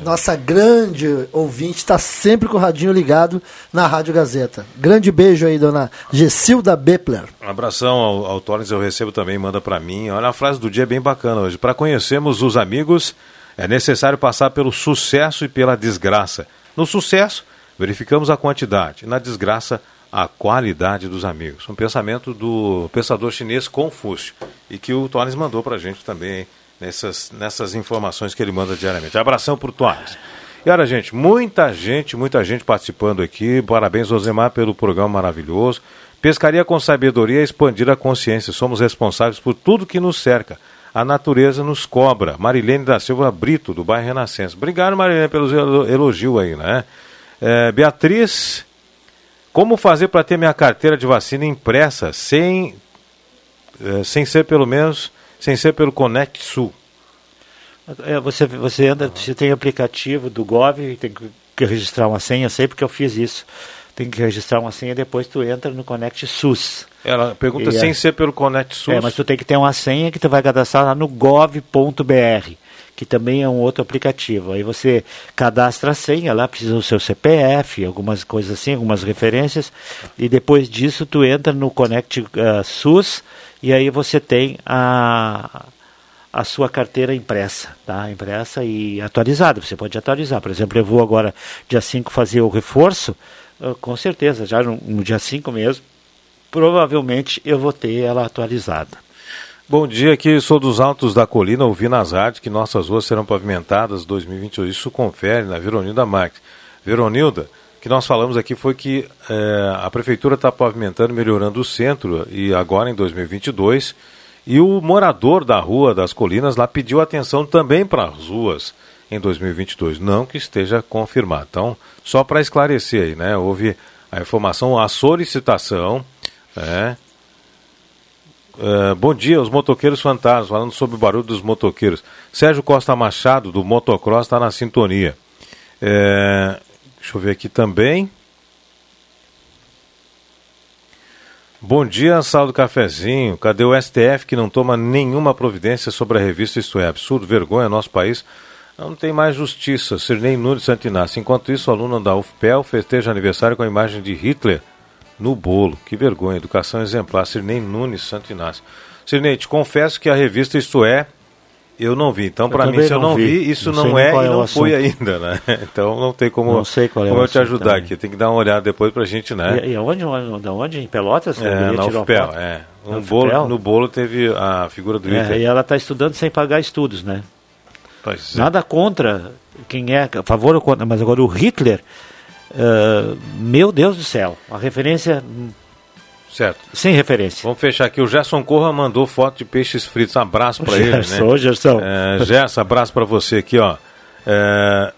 É. Nossa grande ouvinte está sempre com o radinho ligado na Rádio Gazeta. Grande beijo aí, dona Gessilda Bepler. Um abração ao, ao Torres, eu recebo também, manda para mim. Olha, a frase do dia é bem bacana hoje. Para conhecermos os amigos, é necessário passar pelo sucesso e pela desgraça. No sucesso, verificamos a quantidade. Na desgraça, a qualidade dos amigos. Um pensamento do pensador chinês Confúcio. E que o Torres mandou para a gente também, hein? Nessas, nessas informações que ele manda diariamente. Abração por Tuares. E olha, gente, muita gente, muita gente participando aqui. Parabéns, Osemar, pelo programa maravilhoso. Pescaria com sabedoria é expandir a consciência. Somos responsáveis por tudo que nos cerca. A natureza nos cobra. Marilene da Silva Brito, do bairro Renascença. Obrigado, Marilene, pelo elogio aí, né? É, Beatriz, como fazer para ter minha carteira de vacina impressa sem, é, sem ser pelo menos sem ser pelo Conect Sul. É, você, você anda, você tem aplicativo do Gov, tem que registrar uma senha, sei porque eu fiz isso. Tem que registrar uma senha depois tu entra no Conect SUS. Ela pergunta e sem é, ser pelo Conect SUS. É, mas tu tem que ter uma senha que tu vai cadastrar lá no gov.br, que também é um outro aplicativo. Aí você cadastra a senha, lá precisa do seu CPF, algumas coisas assim, algumas referências, e depois disso tu entra no Conect uh, SUS e aí você tem a, a sua carteira impressa, tá? Impressa e atualizada. Você pode atualizar. Por exemplo, eu vou agora, dia 5, fazer o reforço, uh, com certeza, já no, no dia 5 mesmo, provavelmente eu vou ter ela atualizada. Bom dia, aqui sou dos Altos da Colina, ouvi nas rádios que nossas ruas serão pavimentadas 2022. Isso confere na Veronilda Marques. Veronilda, que nós falamos aqui foi que é, a prefeitura está pavimentando, melhorando o centro e agora em 2022 e o morador da rua das Colinas lá pediu atenção também para as ruas em 2022, não que esteja confirmado. Então, só para esclarecer aí, né? Houve a informação, a solicitação, né? Uh, bom dia, os motoqueiros fantasmas, falando sobre o barulho dos motoqueiros. Sérgio Costa Machado, do Motocross, está na sintonia. É, Deixa eu ver aqui também. Bom dia, sala do cafezinho. Cadê o STF que não toma nenhuma providência sobre a revista Isto é Absurdo? Vergonha, nosso país. Não tem mais justiça. Sirnei Nunes Santinácio. Enquanto isso, aluno da UFPEL festeja aniversário com a imagem de Hitler no bolo. Que vergonha. Educação exemplar. Sirnei Nunes Santinácio. Sirnei, te confesso que a revista Isto É eu não vi. Então, para mim, se eu não vi, vi isso não, não é e é não foi ainda, né? Então, não tem como, não sei qual é como eu te ajudar também. aqui. Tem que dar uma olhada depois pra gente, né? E, e onde, onde, onde? Em Pelotas? É, na UFPEL, é. Um bolo, no bolo teve a figura do é, E ela está estudando sem pagar estudos, né? É. Nada contra quem é a favor ou contra, mas agora o Hitler, uh, meu Deus do céu, a referência Certo. Sem referência. Vamos fechar aqui. O Gerson Corra mandou foto de peixes fritos. Abraço para ele, né? Ô, Gerson. É, Gerson, abraço para você aqui, ó. É,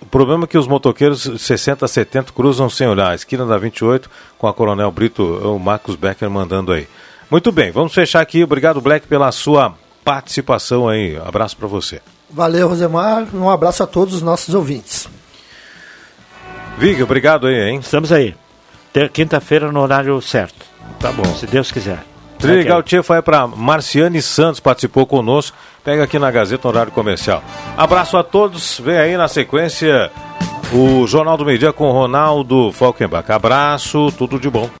o problema é que os motoqueiros 60 a 70 cruzam sem olhar. Esquina da 28 com a Coronel Brito, o Marcos Becker mandando aí. Muito bem, vamos fechar aqui. Obrigado, Black, pela sua participação aí. Abraço para você. Valeu, Rosemar. Um abraço a todos os nossos ouvintes. Vig, obrigado aí, hein? Estamos aí. Quinta-feira no horário certo. Tá bom. Se Deus quiser. Trilegal Tia foi para Marciane Santos, participou conosco. Pega aqui na Gazeta Horário Comercial. Abraço a todos. Vem aí na sequência o Jornal do Meio Dia com Ronaldo Falkenbach. Abraço, tudo de bom.